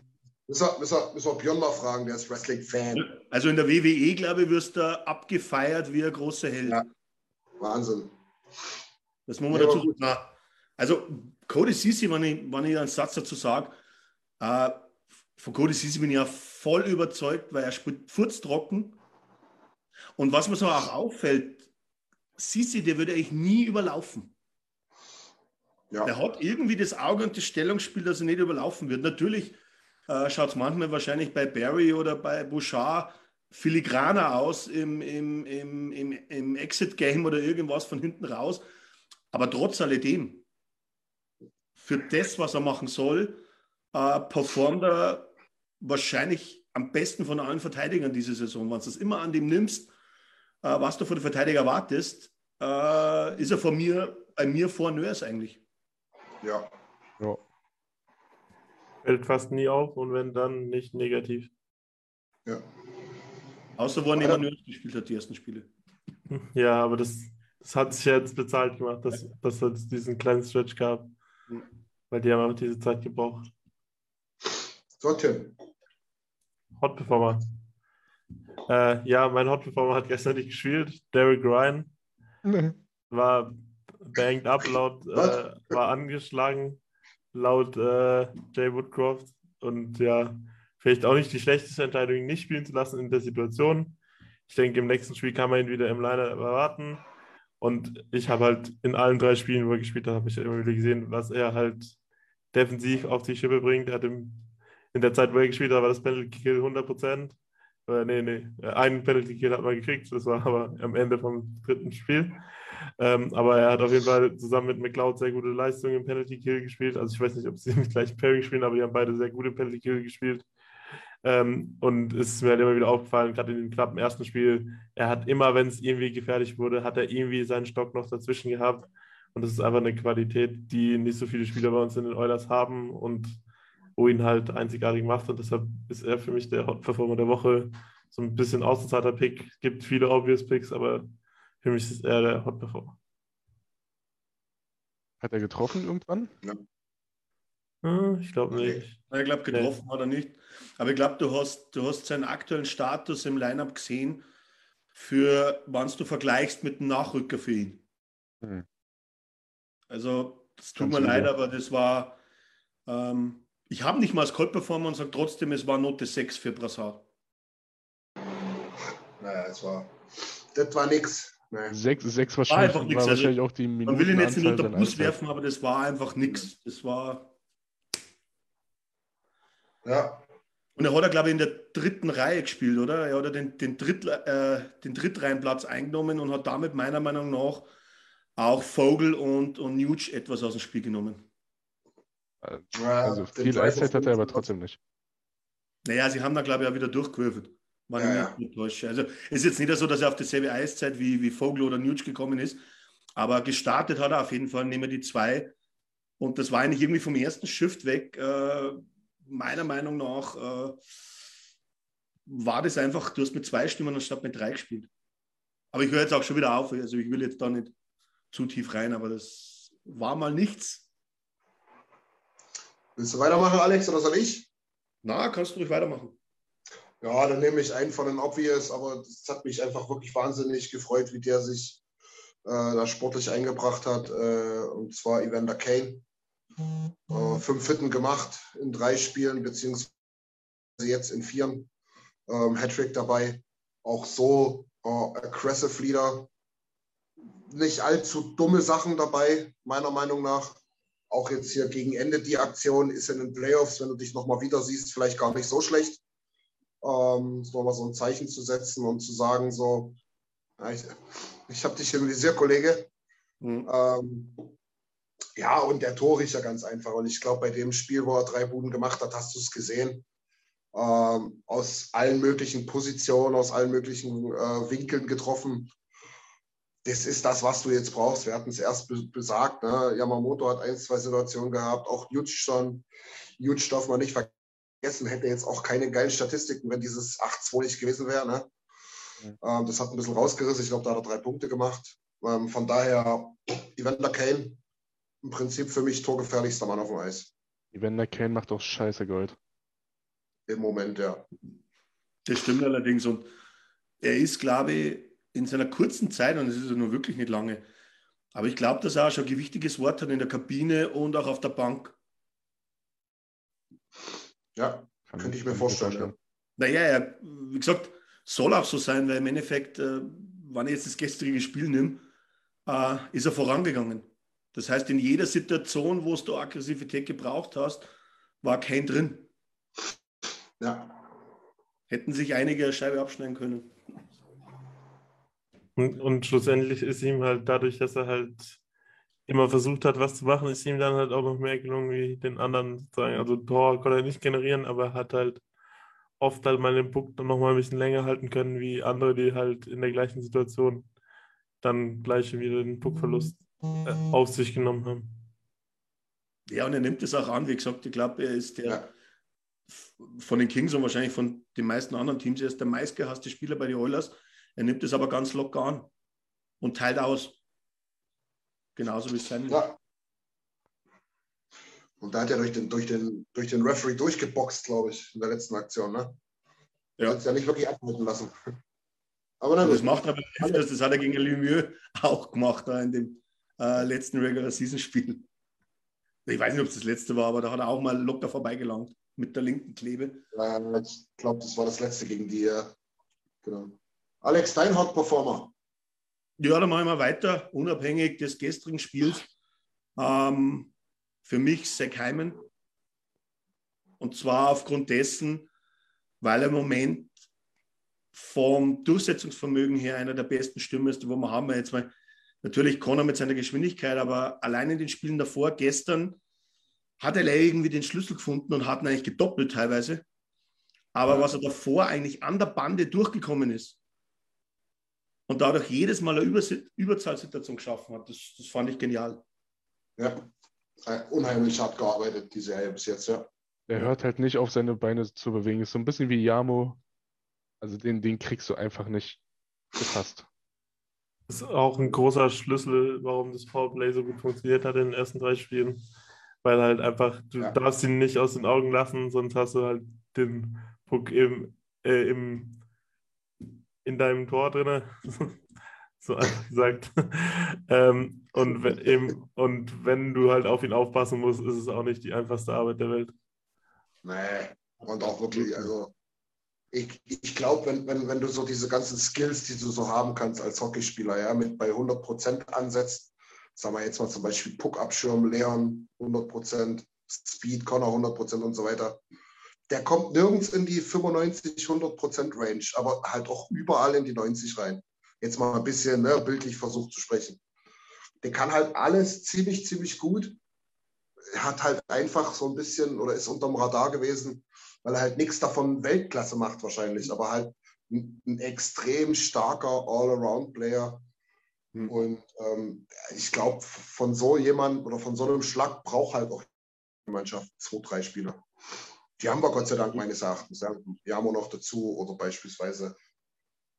Speaker 4: Müssen wir, müssen wir, müssen wir Björn mal fragen, der ist Wrestling-Fan.
Speaker 1: Also in der WWE, glaube ich, wirst du abgefeiert wie ein großer Held.
Speaker 4: Ja. Wahnsinn.
Speaker 1: Das muss man
Speaker 4: Ja,
Speaker 1: dazu sagen. Also Cody Sisi, wenn ich, wenn ich einen Satz dazu sage, äh, von Cody Sisi bin ich ja voll überzeugt, weil er spielt furztrocken. Und was mir so auch auffällt, Sisi, der würde eigentlich nie überlaufen.
Speaker 4: Ja.
Speaker 1: Der hat irgendwie das Auge und das Stellungsspiel, dass er nicht überlaufen wird. Natürlich äh, schaut es manchmal wahrscheinlich bei Barry oder bei Bouchard filigraner aus im, im, im, im, im Exit-Game oder irgendwas von hinten raus. Aber trotz alledem, für das, was er machen soll, äh, performt er wahrscheinlich am besten von allen Verteidigern diese Saison. Wenn du es immer an dem nimmst, äh, was du von den Verteidiger erwartest, äh, ist er von mir, bei mir vor Nörs eigentlich.
Speaker 4: Ja.
Speaker 2: Ja.
Speaker 3: Fällt fast nie auf und wenn dann nicht negativ.
Speaker 4: Ja.
Speaker 1: Außer wo er neben Nürnberg gespielt hat, die ersten Spiele.
Speaker 3: Ja, aber das, das hat sich jetzt bezahlt gemacht, dass, dass es diesen kleinen Stretch gab. Weil die haben auch diese Zeit gebraucht.
Speaker 4: So, Tim.
Speaker 3: Hot Performer. Äh, ja, mein Hot Performer hat gestern nicht gespielt. Derek Ryan war banged up, laut, äh, war angeschlagen, laut äh, Jay Woodcroft. Und ja, vielleicht auch nicht die schlechteste Entscheidung, ihn nicht spielen zu lassen in der Situation. Ich denke, im nächsten Spiel kann man ihn wieder im Liner erwarten. Und ich habe halt in allen drei Spielen, wo er gespielt hat, habe ich immer wieder gesehen, was er halt defensiv auf die Schippe bringt. Er hat im, in der Zeit, wo er gespielt hat, war das Penalty Kill 100 Prozent. Äh, nee, nee, einen Penalty Kill hat man gekriegt, das war aber am Ende vom dritten Spiel. Ähm, aber er hat auf jeden Fall zusammen mit McLeod sehr gute Leistungen im Penalty Kill gespielt. Also ich weiß nicht, ob sie mit gleich Perry spielen, aber die haben beide sehr gute Penalty Kill gespielt. Ähm, und es ist mir halt immer wieder aufgefallen, gerade in dem knappen ersten Spiel, er hat immer, wenn es irgendwie gefährlich wurde, hat er irgendwie seinen Stock noch dazwischen gehabt. Und das ist einfach eine Qualität, die nicht so viele Spieler bei uns in den Oilers haben und wo ihn halt einzigartig macht. Und deshalb ist er für mich der Hot-Performer der Woche. So ein bisschen außenseiter Pick. Gibt viele obvious Picks, aber für mich ist er der Hot-Performer.
Speaker 2: Hat er getroffen irgendwann?
Speaker 4: Ja.
Speaker 3: Hm, ich glaube nicht.
Speaker 1: Ich glaube, getroffen nee. hat er nicht. Aber ich glaube, du hast, du hast seinen aktuellen Status im Lineup gesehen, für wann du vergleichst mit dem Nachrücker für ihn. Hm. Also, das tut Ganz mir leid, aber das war. Ähm, ich habe nicht mal als Cold-Performer und sage trotzdem, es war Note 6 für Brassard.
Speaker 4: Naja, es war. Das war nix.
Speaker 2: Nee. Sechs, sechs wahrscheinlich, war,
Speaker 1: war wahrscheinlich also, auch die Minuten. Man will ihn jetzt nicht unter den Bus werfen, aber das war einfach nichts. Das war.
Speaker 4: Ja.
Speaker 1: Und er hat ja, glaube ich, in der dritten Reihe gespielt, oder? Er hat den, den, Dritt, äh, den Drittreihenplatz eingenommen und hat damit meiner Meinung nach auch Vogel und, und Nuge etwas aus dem Spiel genommen.
Speaker 2: Also viel Eiszeit hat er aber trotzdem nicht.
Speaker 1: Naja, sie haben da, glaube ich, auch wieder durchgewürfelt. War ja, ja. täusche. Also es ist jetzt nicht so, dass er auf dieselbe Eiszeit wie, wie Vogel oder Nuge gekommen ist, aber gestartet hat er auf jeden Fall, nehmen wir die zwei. Und das war eigentlich irgendwie vom ersten Shift weg. Äh, meiner Meinung nach äh, war das einfach, du hast mit zwei Stimmen anstatt mit drei gespielt. Aber ich höre jetzt auch schon wieder auf. Also ich will jetzt da nicht zu tief rein, aber das war mal nichts.
Speaker 4: Willst du weitermachen, Alex, oder soll ich?
Speaker 1: Na, kannst du ruhig weitermachen.
Speaker 4: Ja, dann nehme ich einen von den Obvious, aber es hat mich einfach wirklich wahnsinnig gefreut, wie der sich äh, da sportlich eingebracht hat. Äh, und zwar Evander Kane. Äh, fünf Hitten gemacht in drei Spielen, beziehungsweise jetzt in vier. Ähm, Hattrick dabei. Auch so äh, aggressive Leader. Nicht allzu dumme Sachen dabei, meiner Meinung nach. Auch jetzt hier gegen Ende die Aktion ist in den Playoffs, wenn du dich nochmal wieder siehst, vielleicht gar nicht so schlecht ähm, so mal so ein Zeichen zu setzen und zu sagen, so, ich, ich habe dich irgendwie sehr, Kollege. Mhm. Ähm, ja, und der Tor ist ja ganz einfach. Und ich glaube, bei dem Spiel, wo er drei Buden gemacht hat, hast du es gesehen. Ähm, aus allen möglichen Positionen, aus allen möglichen äh, Winkeln getroffen. Das ist das, was du jetzt brauchst. Wir hatten es erst be besagt. Ne? Yamamoto hat ein, zwei Situationen gehabt, auch Jutsch schon. Jutsch darf man nicht vergessen vergessen, hätte jetzt auch keine geilen Statistiken, wenn dieses 8-2 nicht gewesen wäre. Ne? Ja. Ähm, das hat ein bisschen rausgerissen. Ich glaube, da hat er drei Punkte gemacht. Ähm, von daher, Evander Kane, im Prinzip für mich torgefährlichster Mann auf dem Eis.
Speaker 2: Evander Kane macht auch scheiße Gold.
Speaker 4: Im Moment, ja.
Speaker 1: Das stimmt allerdings. Und er ist, glaube ich, in seiner kurzen Zeit, und es ist ja nur wirklich nicht lange, aber ich glaube, dass er auch schon ein gewichtiges Wort hat in der Kabine und auch auf der Bank.
Speaker 4: Ja, kann könnte ich mir vorstellen. vorstellen. Ja.
Speaker 1: Naja, ja, wie gesagt, soll auch so sein, weil im Endeffekt, äh, wenn ich jetzt das gestrige Spiel nehme, äh, ist er vorangegangen. Das heißt, in jeder Situation, wo du Aggressivität gebraucht hast, war kein drin.
Speaker 4: Ja.
Speaker 1: Hätten sich einige eine Scheibe abschneiden können.
Speaker 3: Und, und schlussendlich ist ihm halt dadurch, dass er halt immer versucht hat, was zu machen, ist ihm dann halt auch noch mehr gelungen wie den anderen sozusagen. Also Tor konnte er nicht generieren, aber hat halt oft halt mal den Puck dann noch mal ein bisschen länger halten können, wie andere, die halt in der gleichen Situation dann gleich wieder den Puckverlust auf sich genommen haben.
Speaker 1: Ja, und er nimmt es auch an. Wie gesagt, ich glaube, er ist der ja. von den Kings und wahrscheinlich von den meisten anderen Teams, er ist der meistgehasste Spieler bei den Oilers. Er nimmt es aber ganz locker an und teilt aus. Genauso wie es sein
Speaker 4: ja. Und da hat er durch den, durch den, durch den Referee durchgeboxt, glaube ich, in der letzten Aktion. Ne? Ja. Hat es ja nicht wirklich abhalten lassen.
Speaker 1: Aber dann das macht aber das, das hat er gegen Lemieux auch gemacht da in dem äh, letzten Regular Season Spiel. Ich weiß nicht, ob es das letzte war, aber da hat er auch mal locker vorbeigelangt mit der linken Klebe.
Speaker 4: Ich glaube, das war das letzte gegen die. Ja. Genau. Alex, dein Hot Performer.
Speaker 1: Ja, dann machen wir weiter, unabhängig des gestrigen Spiels. Ähm, für mich Zach Hyman. Und zwar aufgrund dessen, weil er im Moment vom Durchsetzungsvermögen her einer der besten Stürmer ist, wo wir haben. Jetzt mal natürlich Connor mit seiner Geschwindigkeit, aber allein in den Spielen davor, gestern, hat er irgendwie den Schlüssel gefunden und hat ihn eigentlich gedoppelt teilweise. Aber was er davor eigentlich an der Bande durchgekommen ist und dadurch jedes Mal eine Überzahlsituation geschaffen hat, das, das fand ich genial.
Speaker 4: Ja, unheimlich hart gearbeitet, die Serie bis jetzt, ja.
Speaker 2: Er hört halt nicht auf, seine Beine zu bewegen. Ist so ein bisschen wie Yamo also den, den kriegst du einfach nicht gefasst.
Speaker 3: Das ist auch ein großer Schlüssel, warum das Powerplay so gut funktioniert hat in den ersten drei Spielen. Weil halt einfach, du ja. darfst ihn nicht aus den Augen lassen, sonst hast du halt den Puck im, äh, im, in deinem Tor drin. so gesagt. ähm, und, wenn, eben, und wenn du halt auf ihn aufpassen musst, ist es auch nicht die einfachste Arbeit der Welt.
Speaker 4: Nee, und auch wirklich, also ich, ich glaube, wenn, wenn, wenn du so diese ganzen Skills, die du so haben kannst als Hockeyspieler, ja, mit bei 100 Prozent ansetzt, sagen wir jetzt mal zum Beispiel Puck abschirmen, Leon 100 Prozent, Speed, Connor 100 Prozent und so weiter, der kommt nirgends in die 95, 100 Prozent Range, aber halt auch überall in die 90 rein. Jetzt mal ein bisschen ne, bildlich versucht zu sprechen. Der kann halt alles ziemlich, ziemlich gut. Hat halt einfach so ein bisschen oder ist unterm Radar gewesen, weil er halt nichts davon Weltklasse macht wahrscheinlich, aber halt ein, ein extrem starker All-Around-Player. Mhm. Und ähm, ich glaube, von so jemand oder von so einem Schlag braucht halt auch die Mannschaft zwei, drei Spieler. Die haben wir Gott sei Dank meines Erachtens. Ja. Die haben wir noch dazu oder beispielsweise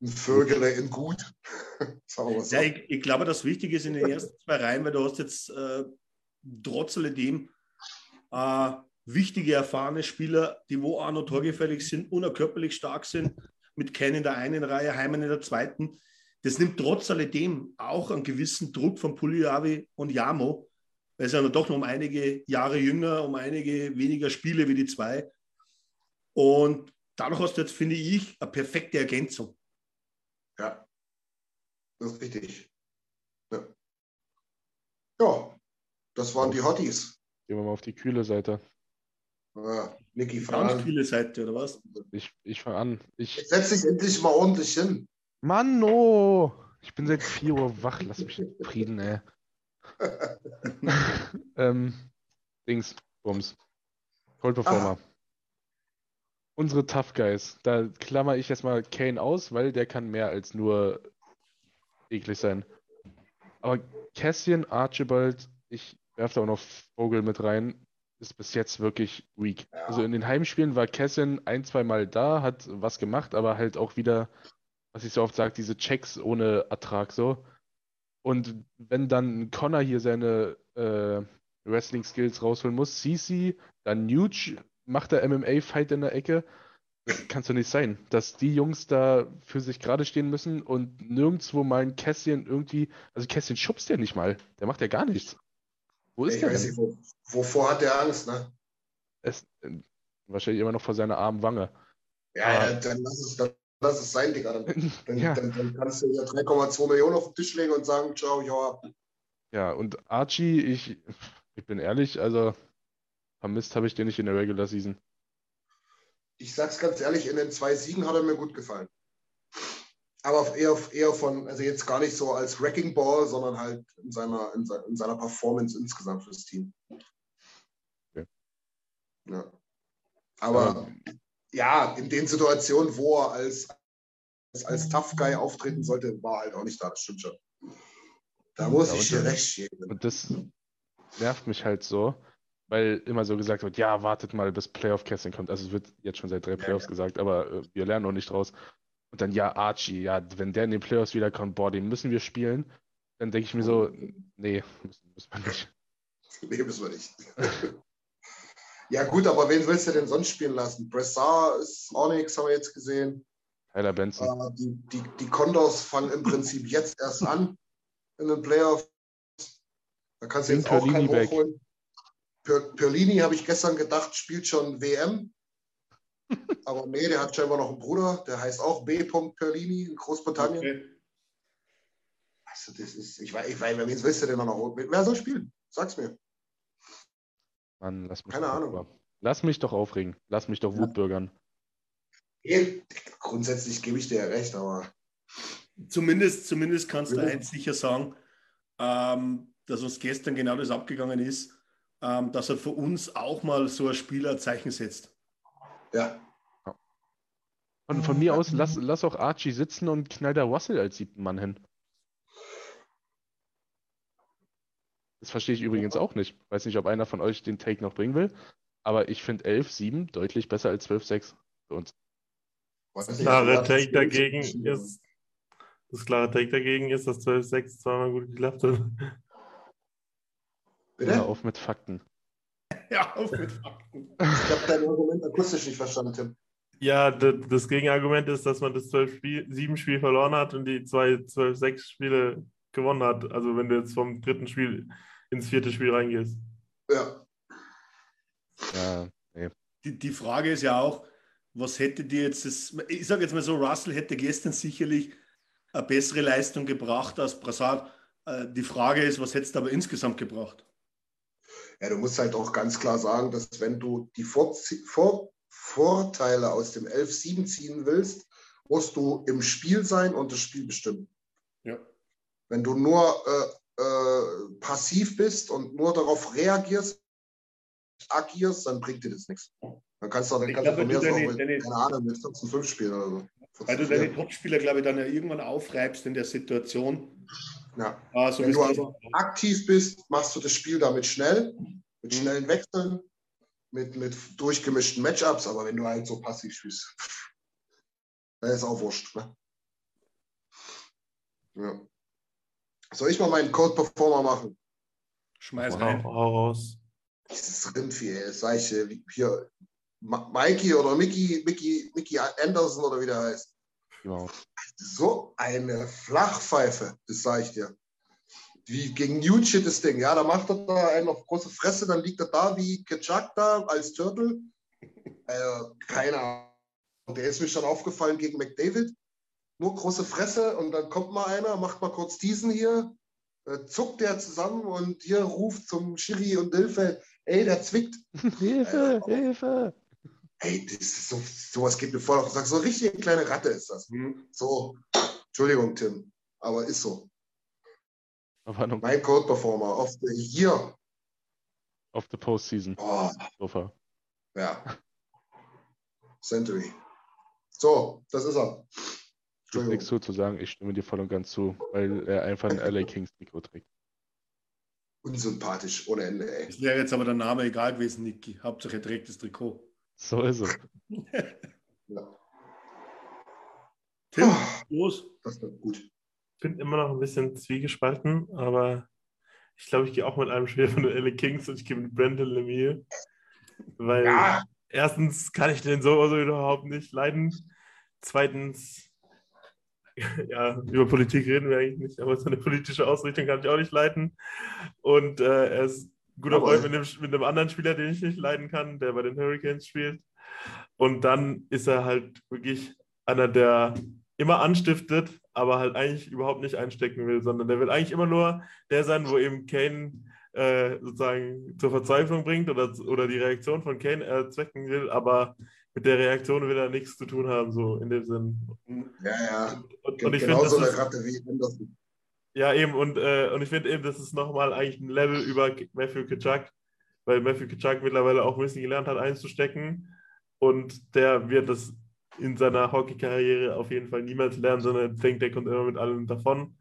Speaker 4: ein Vögele in gut.
Speaker 1: so. Ja, ich, ich, glaube, das Wichtige ist in den ersten zwei Reihen, weil du hast jetzt äh, trotz alledem äh, wichtige, erfahrene Spieler, die wo auch noch torgefällig sind, unerkörperlich stark sind, mit Ken in der einen Reihe, Heimann in der zweiten. Das nimmt trotz alledem auch einen gewissen Druck von Puliavi und Jamo. weil sie ja doch noch um einige Jahre jünger, um einige weniger Spiele wie die zwei. Und dadurch hast du jetzt, finde ich, eine perfekte Ergänzung.
Speaker 4: Ja, das ist richtig. Ja, ja das waren die Hotties.
Speaker 2: Gehen wir mal auf die kühle Seite.
Speaker 4: Ah, Niki,
Speaker 1: fang an. viele Seite, oder was?
Speaker 2: Ich, ich fange an. Ich
Speaker 4: setz dich endlich mal ordentlich hin.
Speaker 2: Mann, oh! Ich bin seit 4 Uhr wach. Lass mich in Frieden, ey. ähm, Dings, Bums. Cold Performer. Ah. Unsere Tough Guys. Da klammer ich erstmal Kane aus, weil der kann mehr als nur eklig sein. Aber Cassian, Archibald, ich werfe da auch noch Vogel mit rein ist bis jetzt wirklich weak. Ja. Also in den Heimspielen war Kessin ein, zwei Mal da, hat was gemacht, aber halt auch wieder, was ich so oft sage, diese Checks ohne Ertrag so. Und wenn dann Connor hier seine äh, Wrestling-Skills rausholen muss, CC, dann Nuge macht der MMA-Fight in der Ecke. Das kann doch nicht sein, dass die Jungs da für sich gerade stehen müssen und nirgendwo mal ein Kässchen irgendwie, also Kässchen schubst ja nicht mal, der macht ja gar nichts.
Speaker 4: Wo ist ich der? Weiß nicht, wo, wovor hat der Angst, ne?
Speaker 2: Es, wahrscheinlich immer noch vor seiner armen Wange.
Speaker 4: Ja, ja dann, lass es, dann lass es sein, Digga. Dann, dann, ja. dann, dann kannst du ja 3,2 Millionen auf den Tisch legen und sagen, ciao, ja.
Speaker 2: Ja, und Archie, ich, ich bin ehrlich, also vermisst habe ich den nicht in der Regular Season.
Speaker 4: Ich sag's ganz ehrlich, in den zwei Siegen hat er mir gut gefallen aber eher, eher von, also jetzt gar nicht so als Wrecking Ball, sondern halt in seiner, in, in seiner Performance insgesamt fürs Team. Okay. Ja. Aber ja. ja, in den Situationen, wo er als, als, als Tough Guy auftreten sollte, war halt auch nicht da, das stimmt schon. Da muss ja, ich dir recht geben.
Speaker 2: Und das nervt mich halt so, weil immer so gesagt wird, ja, wartet mal, bis Playoff-Casting kommt. Also es wird jetzt schon seit drei Playoffs ja, ja. gesagt, aber äh, wir lernen noch nicht draus. Und dann, ja, Archie, ja, wenn der in den Playoffs wiederkommt, boah, den müssen wir spielen. Dann denke ich mir so, nee, müssen, müssen wir nicht.
Speaker 4: Nee, müssen wir nicht. ja, gut, aber wen willst du denn sonst spielen lassen? Bressar ist auch nichts, haben wir jetzt gesehen.
Speaker 2: Tyler Benson.
Speaker 4: Uh, die, die, die Condors fangen im Prinzip jetzt erst an in den Playoffs. Da kannst du jetzt auch keinen hochholen. Perlini, habe ich gestern gedacht, spielt schon WM. Aber nee, der hat scheinbar noch einen Bruder, der heißt auch B. Perlini in Großbritannien. Okay. Also das ist, ich weiß, ich weiß, wen willst du denn noch? Wer soll spielen? Sag's mir.
Speaker 2: Mann, lass mich
Speaker 4: Keine Ahnung.
Speaker 2: Auf. Lass mich doch aufregen. Lass mich doch ja. wutbürgern.
Speaker 4: Grundsätzlich gebe ich dir ja recht, aber.
Speaker 1: Zumindest, zumindest kannst du eins sicher sagen, ähm, dass uns gestern genau das abgegangen ist, ähm, dass er für uns auch mal so ein Spieler Zeichen setzt.
Speaker 4: Ja.
Speaker 2: Und von mir aus, lass, lass auch Archie sitzen und knall da Russell als siebten Mann hin. Das verstehe ich übrigens auch nicht. Weiß nicht, ob einer von euch den Take noch bringen will, aber ich finde 11-7 deutlich besser als 12-6 für uns.
Speaker 3: Das klare Take dagegen ist, das klare Take dagegen ist, dass 12-6 zweimal gut geklappt hat.
Speaker 2: Bitte? Ja, auf mit Fakten.
Speaker 4: ja, auf mit Fakten. Ich habe dein Argument akustisch nicht verstanden, Tim.
Speaker 3: Ja, das Gegenargument ist, dass man das 12-7-Spiel verloren hat und die zwei 12-6-Spiele gewonnen hat. Also wenn du jetzt vom dritten Spiel ins vierte Spiel reingehst.
Speaker 4: Ja.
Speaker 2: Ja, nee.
Speaker 1: Die, die Frage ist ja auch, was hätte dir jetzt das, ich sage jetzt mal so, Russell hätte gestern sicherlich eine bessere Leistung gebracht als Brassard. Äh, die Frage ist, was hättest du aber insgesamt gebracht?
Speaker 4: Ja, du musst halt auch ganz klar sagen, dass wenn du die Vor Vor Vorteile aus dem 11-7 ziehen willst, musst du im Spiel sein und das Spiel bestimmen.
Speaker 1: Ja.
Speaker 4: Wenn du nur äh, äh, passiv bist und nur darauf reagierst, agierst, dann bringt dir das nichts. Dann kannst du, dann kannst glaube, du von mir deine, auch, deine, keine Ahnung, mit 14-5 spielen oder so.
Speaker 1: Weil du deine Topspieler, glaube ich, dann ja irgendwann aufreibst in der Situation.
Speaker 4: Ja. Also Wenn du also aktiv bist, machst du das Spiel damit schnell, mit mhm. schnellen Wechseln, mit, mit durchgemischten Matchups, aber wenn du halt so passiv spielst, dann ist auch wurscht. Ne? Ja. Soll ich mal meinen Code Performer machen?
Speaker 1: Schmeiß rein.
Speaker 3: Raus.
Speaker 4: Dieses Rindvieh, das sag ich hier, Mikey oder Mickey, Mickey, Mickey Anderson oder wie der heißt.
Speaker 2: Genau.
Speaker 4: So eine Flachpfeife, das sage ich dir. Wie gegen Newt das Ding. Ja, da macht er da einen auf große Fresse, dann liegt er da wie Ketchak da als Turtle. Äh, keine Ahnung. Der ist mir schon aufgefallen gegen McDavid. Nur große Fresse und dann kommt mal einer, macht mal kurz diesen hier, äh, zuckt der zusammen und hier ruft zum Schiri und Hilfe, ey, der zwickt.
Speaker 2: Hilfe, äh, Hilfe.
Speaker 4: Ey, das ist so, sowas geht mir voll auf den Sack. So eine richtige kleine Ratte ist das. Mhm. So, Entschuldigung, Tim, aber ist so.
Speaker 2: Aber
Speaker 4: mein Code Performer of the Year.
Speaker 2: Of the Postseason.
Speaker 4: Oh.
Speaker 2: Sofa.
Speaker 4: Ja. Century. So, das ist er.
Speaker 2: Ich habe nichts zu sagen, ich stimme dir voll und ganz zu, weil er einfach ein LA Kings Trikot trägt.
Speaker 4: Unsympathisch ohne Ende, ey.
Speaker 1: Es wäre jetzt aber der Name egal gewesen, Niki. Hauptsache er trägt das Trikot.
Speaker 2: So ist es.
Speaker 4: ja.
Speaker 1: Tim, los.
Speaker 4: Das wird gut.
Speaker 3: Ich bin immer noch ein bisschen zwiegespalten, aber ich glaube, ich gehe auch mit einem Spieler von den LA Kings und ich gehe mit Brandon Lemieux. Weil ja. erstens kann ich den so oder überhaupt nicht leiden. Zweitens, ja, über Politik reden wir eigentlich nicht, aber seine politische Ausrichtung kann ich auch nicht leiten. Und äh, er ist guter Freund mit einem, mit einem anderen Spieler, den ich nicht leiden kann, der bei den Hurricanes spielt. Und dann ist er halt wirklich einer, der immer anstiftet, aber halt eigentlich überhaupt nicht einstecken will, sondern der will eigentlich immer nur der sein, wo eben Kane äh, sozusagen zur Verzweiflung bringt oder, oder die Reaktion von Kane erzwecken will, aber mit der Reaktion will er nichts zu tun haben, so in dem Sinn.
Speaker 4: Ja, ja.
Speaker 3: Und, und ich Genauso find, eine Ratte wie Anderson. Ja, eben, und, äh, und ich finde eben, das ist nochmal eigentlich ein Level über Matthew Kitschak, weil Matthew Kitschak mittlerweile auch ein bisschen gelernt hat, einzustecken. Und der wird das in seiner Hockey-Karriere auf jeden Fall niemals lernen, sondern denkt, der kommt immer mit allem davon,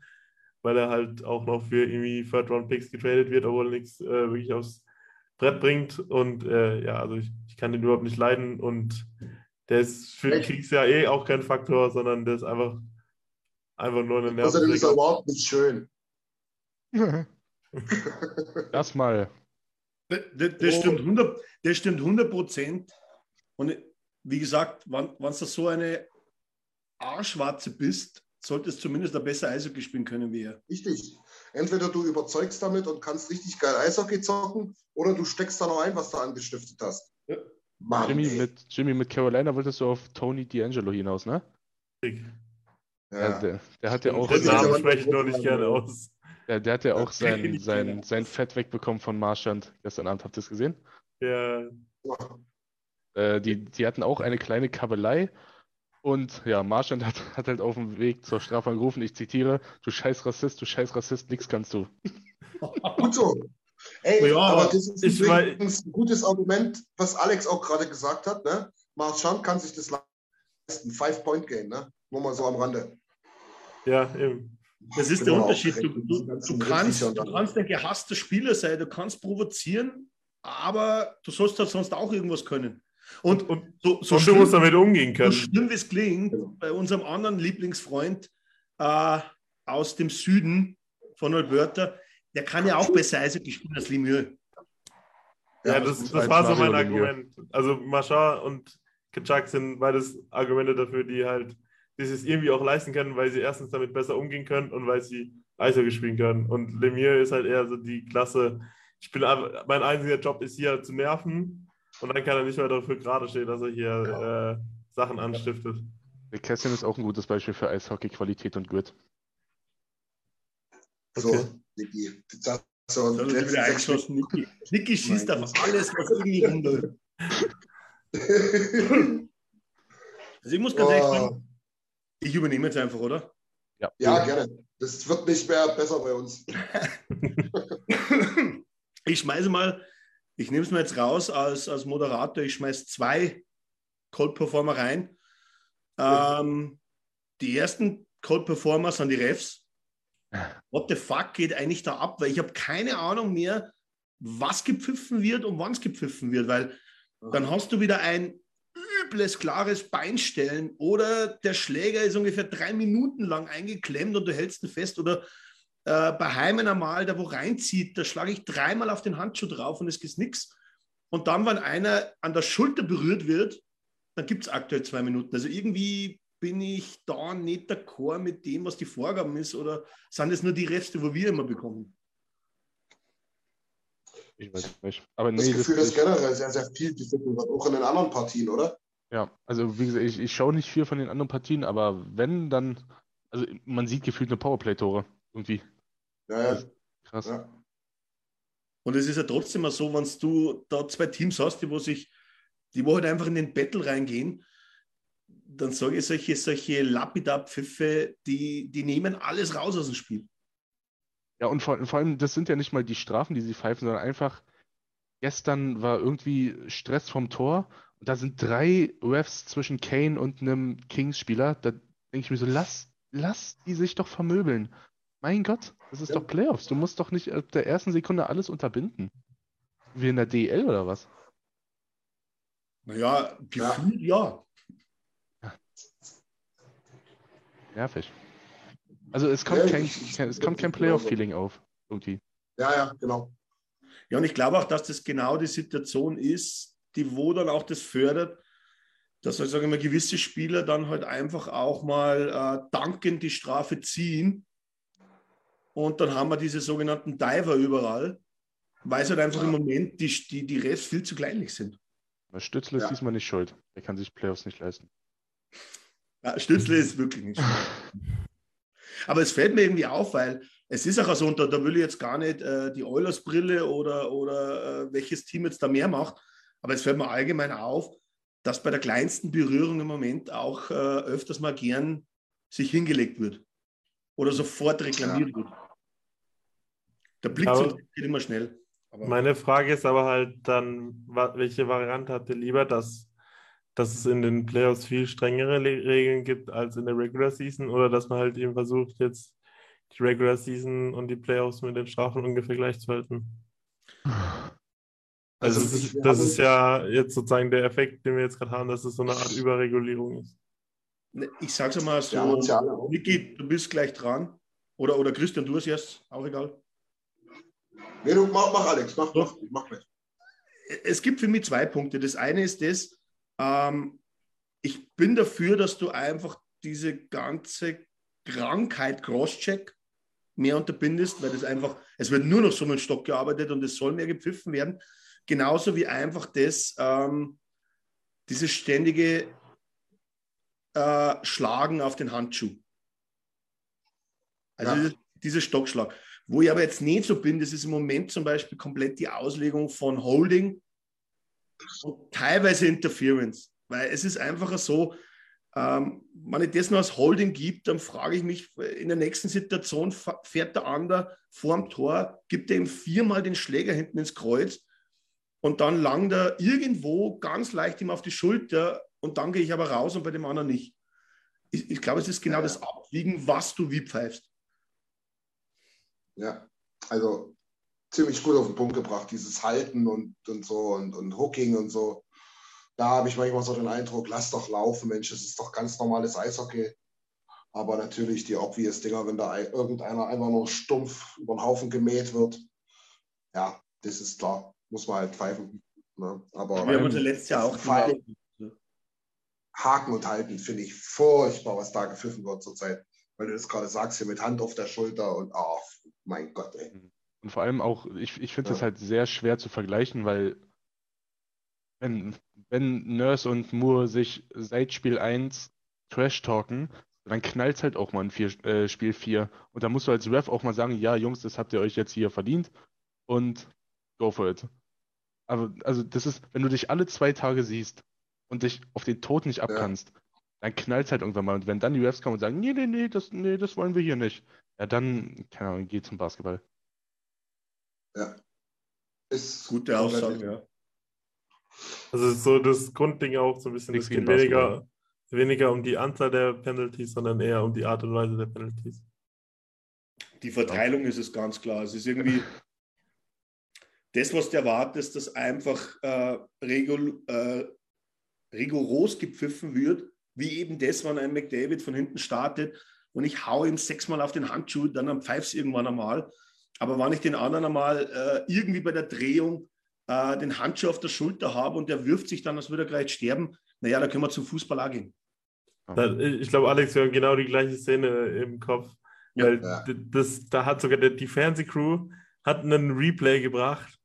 Speaker 3: weil er halt auch noch für irgendwie Third-Round-Picks getradet wird, obwohl er nichts äh, wirklich aufs Brett bringt. Und äh, ja, also ich, ich kann den überhaupt nicht leiden. Und der ist für den Kriegs ja eh auch kein Faktor, sondern der ist einfach, einfach nur eine Nerven.
Speaker 4: Außerdem ist er überhaupt nicht schön.
Speaker 2: Erstmal.
Speaker 1: Das, das, das, stimmt 100, das stimmt 100 Prozent. Und wie gesagt, wenn, wenn du so eine Arschwarze bist, solltest du zumindest ein besser Eishockey spielen können wie er.
Speaker 4: Richtig. Entweder du überzeugst damit und kannst richtig geil Eishockey zocken, oder du steckst da noch ein, was du angestiftet hast. Ja.
Speaker 2: Mann, Jimmy, mit, Jimmy, mit Carolina wolltest du auf Tony D'Angelo hinaus, ne?
Speaker 3: Ja.
Speaker 2: Ja der, der, hat ja auch.
Speaker 3: Den Namen spreche ich noch nicht gerne aus.
Speaker 2: Ja, der hat ja auch sein, sein, sein Fett wegbekommen von Marschand gestern Abend. Habt ihr es gesehen?
Speaker 3: Ja.
Speaker 2: Äh, die, die hatten auch eine kleine Kabelei. Und ja, Marschand hat, hat halt auf dem Weg zur Strafe angerufen, ich zitiere, du scheiß Rassist, du scheiß Rassist, nix kannst du.
Speaker 4: Gut so. Ey, ja, aber das ist übrigens ein gutes Argument, was Alex auch gerade gesagt hat. Ne? Marchand kann sich das leisten. Five-Point-Game, ne? Nur mal so am Rande.
Speaker 3: Ja, eben.
Speaker 1: Das ist genau, der Unterschied. Du, du, du, kannst, du kannst ein gehasster Spieler sein, du kannst provozieren, aber du sollst halt sonst auch irgendwas können. Und, und so, so
Speaker 3: und schlimm, du musst damit umgehen können.
Speaker 1: So schlimm wie es klingt, bei unserem anderen Lieblingsfreund äh, aus dem Süden von Alberta, der kann ja auch besser Eishockey spielen als Lemieux.
Speaker 3: Ja, ja, das, das war so mein Argument. Also Machar und Kitschak sind beides Argumente dafür, die halt die es irgendwie auch leisten können, weil sie erstens damit besser umgehen können und weil sie Eishockey spielen können. Und Lemieux ist halt eher so die Klasse, ich bin, mein einziger Job ist hier zu nerven und dann kann er nicht mehr dafür gerade stehen, dass er hier äh, Sachen anstiftet.
Speaker 2: Der Kästchen ist auch ein gutes Beispiel für Eishockey, Qualität und Grit.
Speaker 4: So, okay. Niki. So,
Speaker 1: Niki. Niki schießt auf alles, was irgendwie rumläuft. also ich muss ganz ehrlich sagen, ich übernehme jetzt einfach, oder?
Speaker 4: Ja. ja, gerne. Das wird nicht mehr besser bei uns.
Speaker 1: ich schmeiße mal, ich nehme es mir jetzt raus als, als Moderator, ich schmeiße zwei Cold Performer rein. Ähm, die ersten Cold Performer sind die Refs. What the fuck geht eigentlich da ab? Weil ich habe keine Ahnung mehr, was gepfiffen wird und wann es gepfiffen wird, weil dann hast du wieder ein übles, klares Beinstellen oder der Schläger ist ungefähr drei Minuten lang eingeklemmt und du hältst ihn fest oder äh, bei Heimen einmal, der wo reinzieht, da schlage ich dreimal auf den Handschuh drauf und es gibt nichts. Und dann, wenn einer an der Schulter berührt wird, dann gibt es aktuell zwei Minuten. Also irgendwie bin ich da nicht d'accord mit dem, was die Vorgaben ist oder sind es nur die Reste, wo wir immer bekommen?
Speaker 2: Ich weiß nicht. Aber
Speaker 4: nee, das Gefühl das ist generell sehr, sehr viel wird, auch in den anderen Partien, oder?
Speaker 2: Ja, also wie gesagt, ich, ich schaue nicht viel von den anderen Partien, aber wenn, dann, also man sieht gefühlt eine Powerplay-Tore irgendwie.
Speaker 4: Ja, ja.
Speaker 2: Krass. Ja.
Speaker 1: Und es ist ja trotzdem mal so, wenn du da zwei Teams hast, die wo sich, die wo halt einfach in den Battle reingehen, dann sage ich solche, solche Lapidar-Pfiffe, die, die nehmen alles raus aus dem Spiel.
Speaker 2: Ja, und vor, vor allem, das sind ja nicht mal die Strafen, die sie pfeifen, sondern einfach, gestern war irgendwie Stress vom Tor da sind drei Refs zwischen Kane und einem Kings-Spieler. Da denke ich mir so, lass, lass die sich doch vermöbeln. Mein Gott, das ist ja. doch Playoffs. Du musst doch nicht ab der ersten Sekunde alles unterbinden. Wie in der DL oder was?
Speaker 1: Naja, gefühlt ja. ja.
Speaker 2: Nervig. Also es kommt kein, es kommt kein Playoff-Feeling auf, irgendwie.
Speaker 4: Ja, ja, genau.
Speaker 1: Ja, und ich glaube auch, dass das genau die Situation ist, die wo dann auch das fördert, dass halt, sagen wir, gewisse Spieler dann halt einfach auch mal äh, dankend die Strafe ziehen. Und dann haben wir diese sogenannten Diver überall, weil es halt einfach ja. im Moment die, die, die Refs viel zu kleinlich sind.
Speaker 2: Stützle ist ja. diesmal nicht schuld. Er kann sich Playoffs nicht leisten.
Speaker 1: Ja, Stützle ist wirklich nicht schuld. Aber es fällt mir irgendwie auf, weil es ist auch so, und da, da will ich jetzt gar nicht äh, die Oilers-Brille oder, oder äh, welches Team jetzt da mehr macht, aber es fällt mir allgemein auf, dass bei der kleinsten Berührung im Moment auch äh, öfters mal gern sich hingelegt wird oder sofort reklamiert wird. Der Blick geht immer schnell.
Speaker 3: Aber meine Frage ist aber halt dann, welche Variante habt ihr lieber, dass dass es in den Playoffs viel strengere Regeln gibt als in der Regular Season oder dass man halt eben versucht, jetzt die Regular Season und die Playoffs mit den Strafen ungefähr gleich zu halten? Also, also das, ist, das ist ja jetzt sozusagen der Effekt, den wir jetzt gerade haben, dass es so eine Art Überregulierung ist.
Speaker 1: Ne, ich sag's mal so, ja, Niki, du bist gleich dran. Oder, oder Christian, du hast erst, auch egal.
Speaker 4: Nee, du mach, mach Alex, mach, mach, mach gleich.
Speaker 1: Es gibt für mich zwei Punkte. Das eine ist das, ähm, ich bin dafür, dass du einfach diese ganze Krankheit Crosscheck mehr unterbindest, weil das einfach, es wird nur noch so mit Stock gearbeitet und es soll mehr gepfiffen werden. Genauso wie einfach das, ähm, dieses ständige äh, Schlagen auf den Handschuh. Also ja. dieser Stockschlag. Wo ich aber jetzt nicht so bin, das ist im Moment zum Beispiel komplett die Auslegung von Holding und teilweise Interference. Weil es ist einfach so, ähm, wenn ich das nur als Holding gibt, dann frage ich mich, in der nächsten Situation fährt der andere vorm Tor, gibt er ihm viermal den Schläger hinten ins Kreuz und dann langt er irgendwo ganz leicht ihm auf die Schulter und dann gehe ich aber raus und bei dem anderen nicht. Ich, ich glaube, es ist genau ja. das Abwiegen, was du wie pfeifst.
Speaker 4: Ja, also ziemlich gut auf den Punkt gebracht, dieses Halten und, und so und, und Hooking und so da habe ich manchmal so den Eindruck, lass doch laufen, Mensch, es ist doch ganz normales Eishockey. Aber natürlich die obvious Dinger, wenn da irgendeiner einfach nur stumpf über den Haufen gemäht wird, ja, das ist klar, muss man halt pfeifen. Ne? Aber
Speaker 1: wir haben uns letztes Jahr auch
Speaker 4: Fall, Haken und halten finde ich furchtbar, was da gepfiffen wird zurzeit. Weil du das gerade sagst, hier mit Hand auf der Schulter und oh, mein Gott, ey.
Speaker 2: Und vor allem auch, ich, ich finde es ja. halt sehr schwer zu vergleichen, weil wenn, wenn Nurse und Moore sich seit Spiel 1 Trash talken, dann knallt es halt auch mal in vier, äh, Spiel 4. Und da musst du als Ref auch mal sagen, ja, Jungs, das habt ihr euch jetzt hier verdient und go for it. Aber also das ist, wenn du dich alle zwei Tage siehst und dich auf den Tod nicht abkannst, ja. dann knallt es halt irgendwann mal. Und wenn dann die Refs kommen und sagen, nee, nee, nee, das, nee, das wollen wir hier nicht, ja, dann, keine Ahnung, geh zum Basketball.
Speaker 4: Ja.
Speaker 1: Ist gute Aussage, ja.
Speaker 3: Also so das Grundding auch so ein bisschen, es geht weniger, weniger um die Anzahl der Penalties, sondern eher um die Art und Weise der Penalties.
Speaker 1: Die Verteilung ist es ganz klar. Es ist irgendwie das, was du erwartest, dass einfach äh, regul, äh, rigoros gepfiffen wird, wie eben das, wenn ein McDavid von hinten startet und ich haue ihm sechsmal auf den Handschuh, dann pfeift es irgendwann einmal. Aber wenn ich den anderen einmal äh, irgendwie bei der Drehung äh, den Handschuh auf der Schulter habe und der wirft sich dann, als würde er gleich sterben, naja, da können wir zum Fußball auch gehen.
Speaker 3: Ich glaube, Alex, wir haben genau die gleiche Szene im Kopf. Ja, weil. Das, da hat sogar die Fernsehcrew hat einen Replay gebracht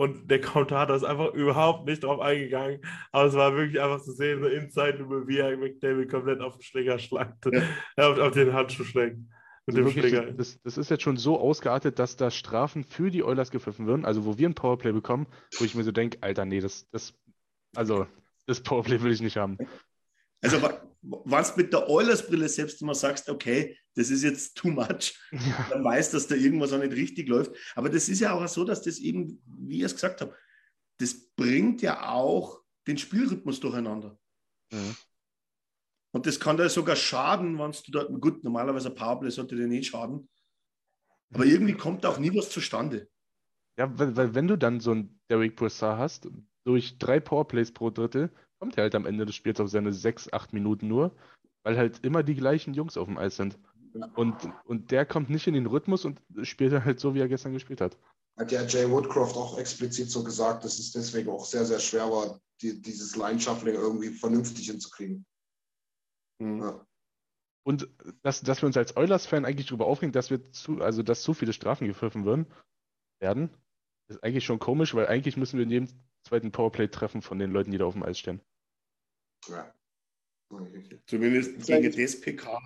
Speaker 3: und der Kommentator ist einfach überhaupt nicht drauf eingegangen. Aber es war wirklich einfach zu sehen, so Inside über wie er McDavid komplett auf den Schläger schlagt, ja. auf, auf den Handschuh schlägt.
Speaker 2: Also wirklich, das, das, ist jetzt schon so ausgeartet, dass da Strafen für die Oilers gepfiffen würden, also wo wir ein Powerplay bekommen, wo ich mir so denke, Alter, nee, das, das, also das Powerplay will ich nicht haben.
Speaker 1: Also was mit der Oilers-Brille selbst immer sagst, okay, das ist jetzt too much, ja. dann weißt, dass da irgendwas auch nicht richtig läuft. Aber das ist ja auch so, dass das eben, wie ich es gesagt habe, das bringt ja auch den Spielrhythmus durcheinander. Mhm. Und das kann dir sogar schaden, wenn du da, gut, normalerweise ein Powerplay sollte dir nicht schaden, aber irgendwie kommt auch nie was zustande.
Speaker 2: Ja, weil, weil wenn du dann so einen Derek Brassard hast, durch drei Powerplays pro Drittel, kommt er halt am Ende des Spiels auf seine sechs, acht Minuten nur, weil halt immer die gleichen Jungs auf dem Eis sind. Und, und der kommt nicht in den Rhythmus und spielt halt so, wie er gestern gespielt hat.
Speaker 4: Hat ja Jay Woodcroft auch explizit so gesagt, dass es deswegen auch sehr, sehr schwer war, die, dieses Line-Shuffling irgendwie vernünftig hinzukriegen.
Speaker 2: Mhm. Ja. Und dass, dass wir uns als Oilers-Fan eigentlich darüber aufregen, dass wir zu, also dass zu viele Strafen gepfiffen würden, werden, ist eigentlich schon komisch, weil eigentlich müssen wir in jedem zweiten Powerplay treffen von den Leuten, die da auf dem Eis stehen.
Speaker 1: Ja. Zumindest gegen das PK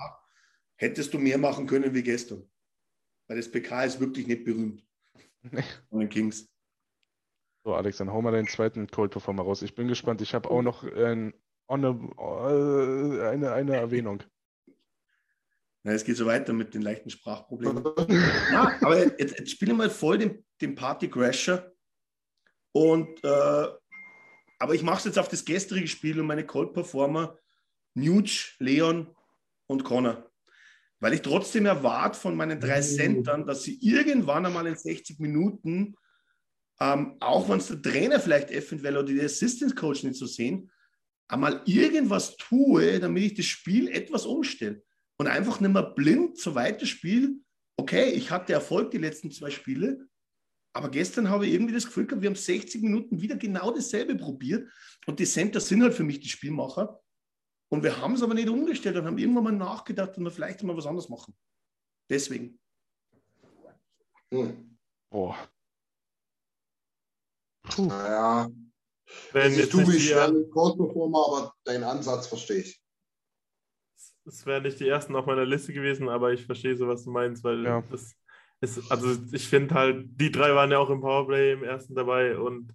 Speaker 1: hättest du mehr machen können wie gestern. Weil das PK ist wirklich nicht berühmt. Von den Kings.
Speaker 2: So, Alex, dann hau mal deinen zweiten Cold Performer raus. Ich bin gespannt. Ich habe auch noch ein eine, eine, eine Erwähnung.
Speaker 1: Na, es geht so weiter mit den leichten Sprachproblemen. ja, aber jetzt, jetzt spielen wir voll den, den Party-Crasher. Und, äh, aber ich mache es jetzt auf das gestrige Spiel und meine Cold-Performer Nuge, Leon und Connor. Weil ich trotzdem erwarte von meinen drei mhm. Centern, dass sie irgendwann einmal in 60 Minuten ähm, auch wenn es der Trainer vielleicht eventuell oder die Assistant Coach nicht so sehen, einmal irgendwas tue, damit ich das Spiel etwas umstelle und einfach nicht mehr blind so weiterspiele. Okay, ich hatte Erfolg die letzten zwei Spiele, aber gestern habe ich irgendwie das Gefühl gehabt, wir haben 60 Minuten wieder genau dasselbe probiert und die Center sind halt für mich die Spielmacher. Und wir haben es aber nicht umgestellt und haben irgendwann mal nachgedacht, dass wir vielleicht mal was anderes machen. Deswegen.
Speaker 4: Hm.
Speaker 2: Boah.
Speaker 4: Puh. Naja.
Speaker 3: Wenn
Speaker 4: ich tue mich schwer mit Cold-Performer, aber deinen Ansatz verstehe ich.
Speaker 3: Es wären nicht die ersten auf meiner Liste gewesen, aber ich verstehe so, was du meinst, weil ja. das ist, also ich finde halt, die drei waren ja auch im Powerplay im ersten dabei und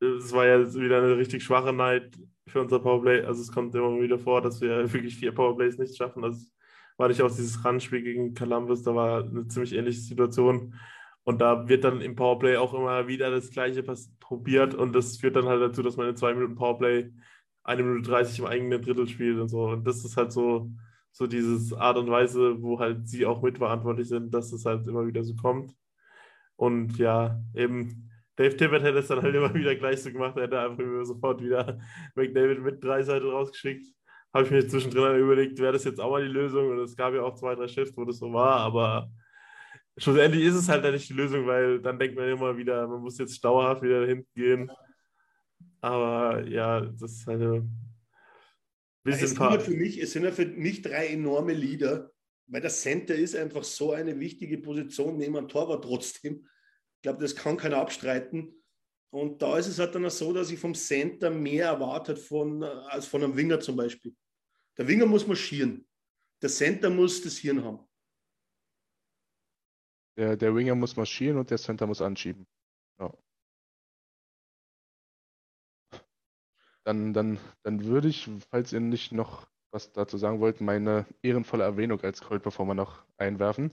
Speaker 3: es war ja wieder eine richtig schwache Night für unser Powerplay. Also es kommt immer wieder vor, dass wir wirklich vier Powerplays nicht schaffen. Also war nicht auch dieses Randspiel gegen Columbus, da war eine ziemlich ähnliche Situation. Und da wird dann im Powerplay auch immer wieder das Gleiche probiert und das führt dann halt dazu, dass man in zwei Minuten Powerplay eine Minute 30 im eigenen Drittel spielt und so. Und das ist halt so, so dieses Art und Weise, wo halt sie auch mitverantwortlich sind, dass es halt immer wieder so kommt. Und ja, eben Dave Tippett hätte es dann halt immer wieder gleich so gemacht, er hätte einfach sofort wieder McDavid mit drei Seiten rausgeschickt. Habe ich mir zwischendrin überlegt, wäre das jetzt auch mal die Lösung? Und es gab ja auch zwei, drei Shifts, wo das so war, aber schlussendlich ist es halt nicht die Lösung, weil dann denkt man immer wieder, man muss jetzt dauerhaft wieder dahin gehen. Aber ja, das ist halt ein
Speaker 1: sind, halt für mich, es sind ja für mich drei enorme Leader, weil das Center ist einfach so eine wichtige Position neben einem Torwart trotzdem. Ich glaube, das kann keiner abstreiten. Und da ist es halt dann auch so, dass ich vom Center mehr erwartet von, als von einem Winger zum Beispiel. Der Winger muss marschieren. Der Center muss das Hirn haben.
Speaker 2: Der, der Winger muss marschieren und der Center muss anschieben. Dann, dann, dann würde ich, falls ihr nicht noch was dazu sagen wollt, meine ehrenvolle Erwähnung als Cold Performer noch einwerfen.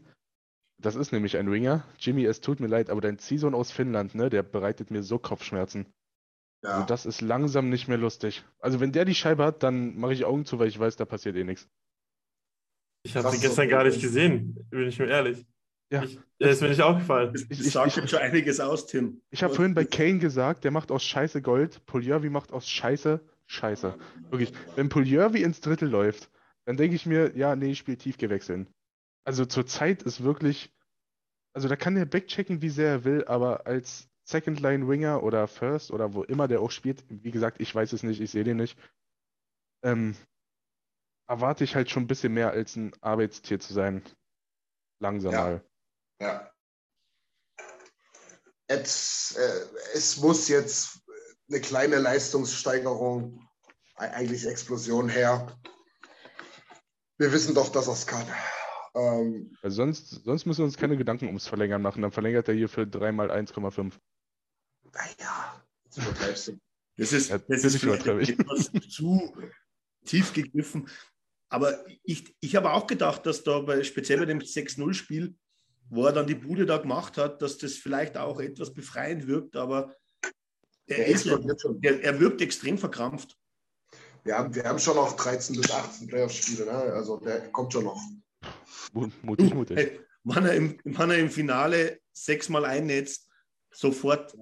Speaker 2: Das ist nämlich ein Winger. Jimmy, es tut mir leid, aber dein Ziehsohn aus Finnland, ne, der bereitet mir so Kopfschmerzen. Ja. Also das ist langsam nicht mehr lustig. Also wenn der die Scheibe hat, dann mache ich Augen zu, weil ich weiß, da passiert eh nichts.
Speaker 3: Ich habe sie gestern gar nicht gesehen, bin ich mir ehrlich. Ja. Ich, das ist mir nicht aufgefallen.
Speaker 1: Ich, ich, ich sage schon einiges aus, Tim.
Speaker 2: Ich habe vorhin bei Kane gesagt, der macht aus Scheiße Gold. Puljörvi macht aus Scheiße Scheiße. Wirklich. Wenn Puljörvi ins Drittel läuft, dann denke ich mir, ja, nee, ich spiele Tiefgewechseln. Also zur Zeit ist wirklich, also da kann der backchecken, wie sehr er will, aber als Second Line Winger oder First oder wo immer der auch spielt, wie gesagt, ich weiß es nicht, ich sehe den nicht, ähm, erwarte ich halt schon ein bisschen mehr als ein Arbeitstier zu sein. Langsam
Speaker 4: ja.
Speaker 2: mal.
Speaker 4: Ja. Es, äh, es muss jetzt eine kleine Leistungssteigerung, eigentlich Explosion her. Wir wissen doch, dass er es kann.
Speaker 2: Ähm, also sonst, sonst müssen wir uns keine Gedanken ums Verlängern machen. Dann verlängert er hier für 3 mal 1,5.
Speaker 4: Naja, das übertreibst du.
Speaker 1: Das ist, ja, das ist etwas zu tief gegriffen. Aber ich, ich habe auch gedacht, dass da bei, speziell bei dem 6-0-Spiel wo er dann die Bude da gemacht hat, dass das vielleicht auch etwas befreiend wirkt, aber er, ist, er, er wirkt extrem verkrampft.
Speaker 4: Wir haben, wir haben schon noch 13 bis 18 Playoff-Spiele, ne? also der kommt schon noch.
Speaker 2: Mutig, mutig.
Speaker 1: Hey, wenn, er im, wenn er im Finale sechsmal einnetzt, sofort.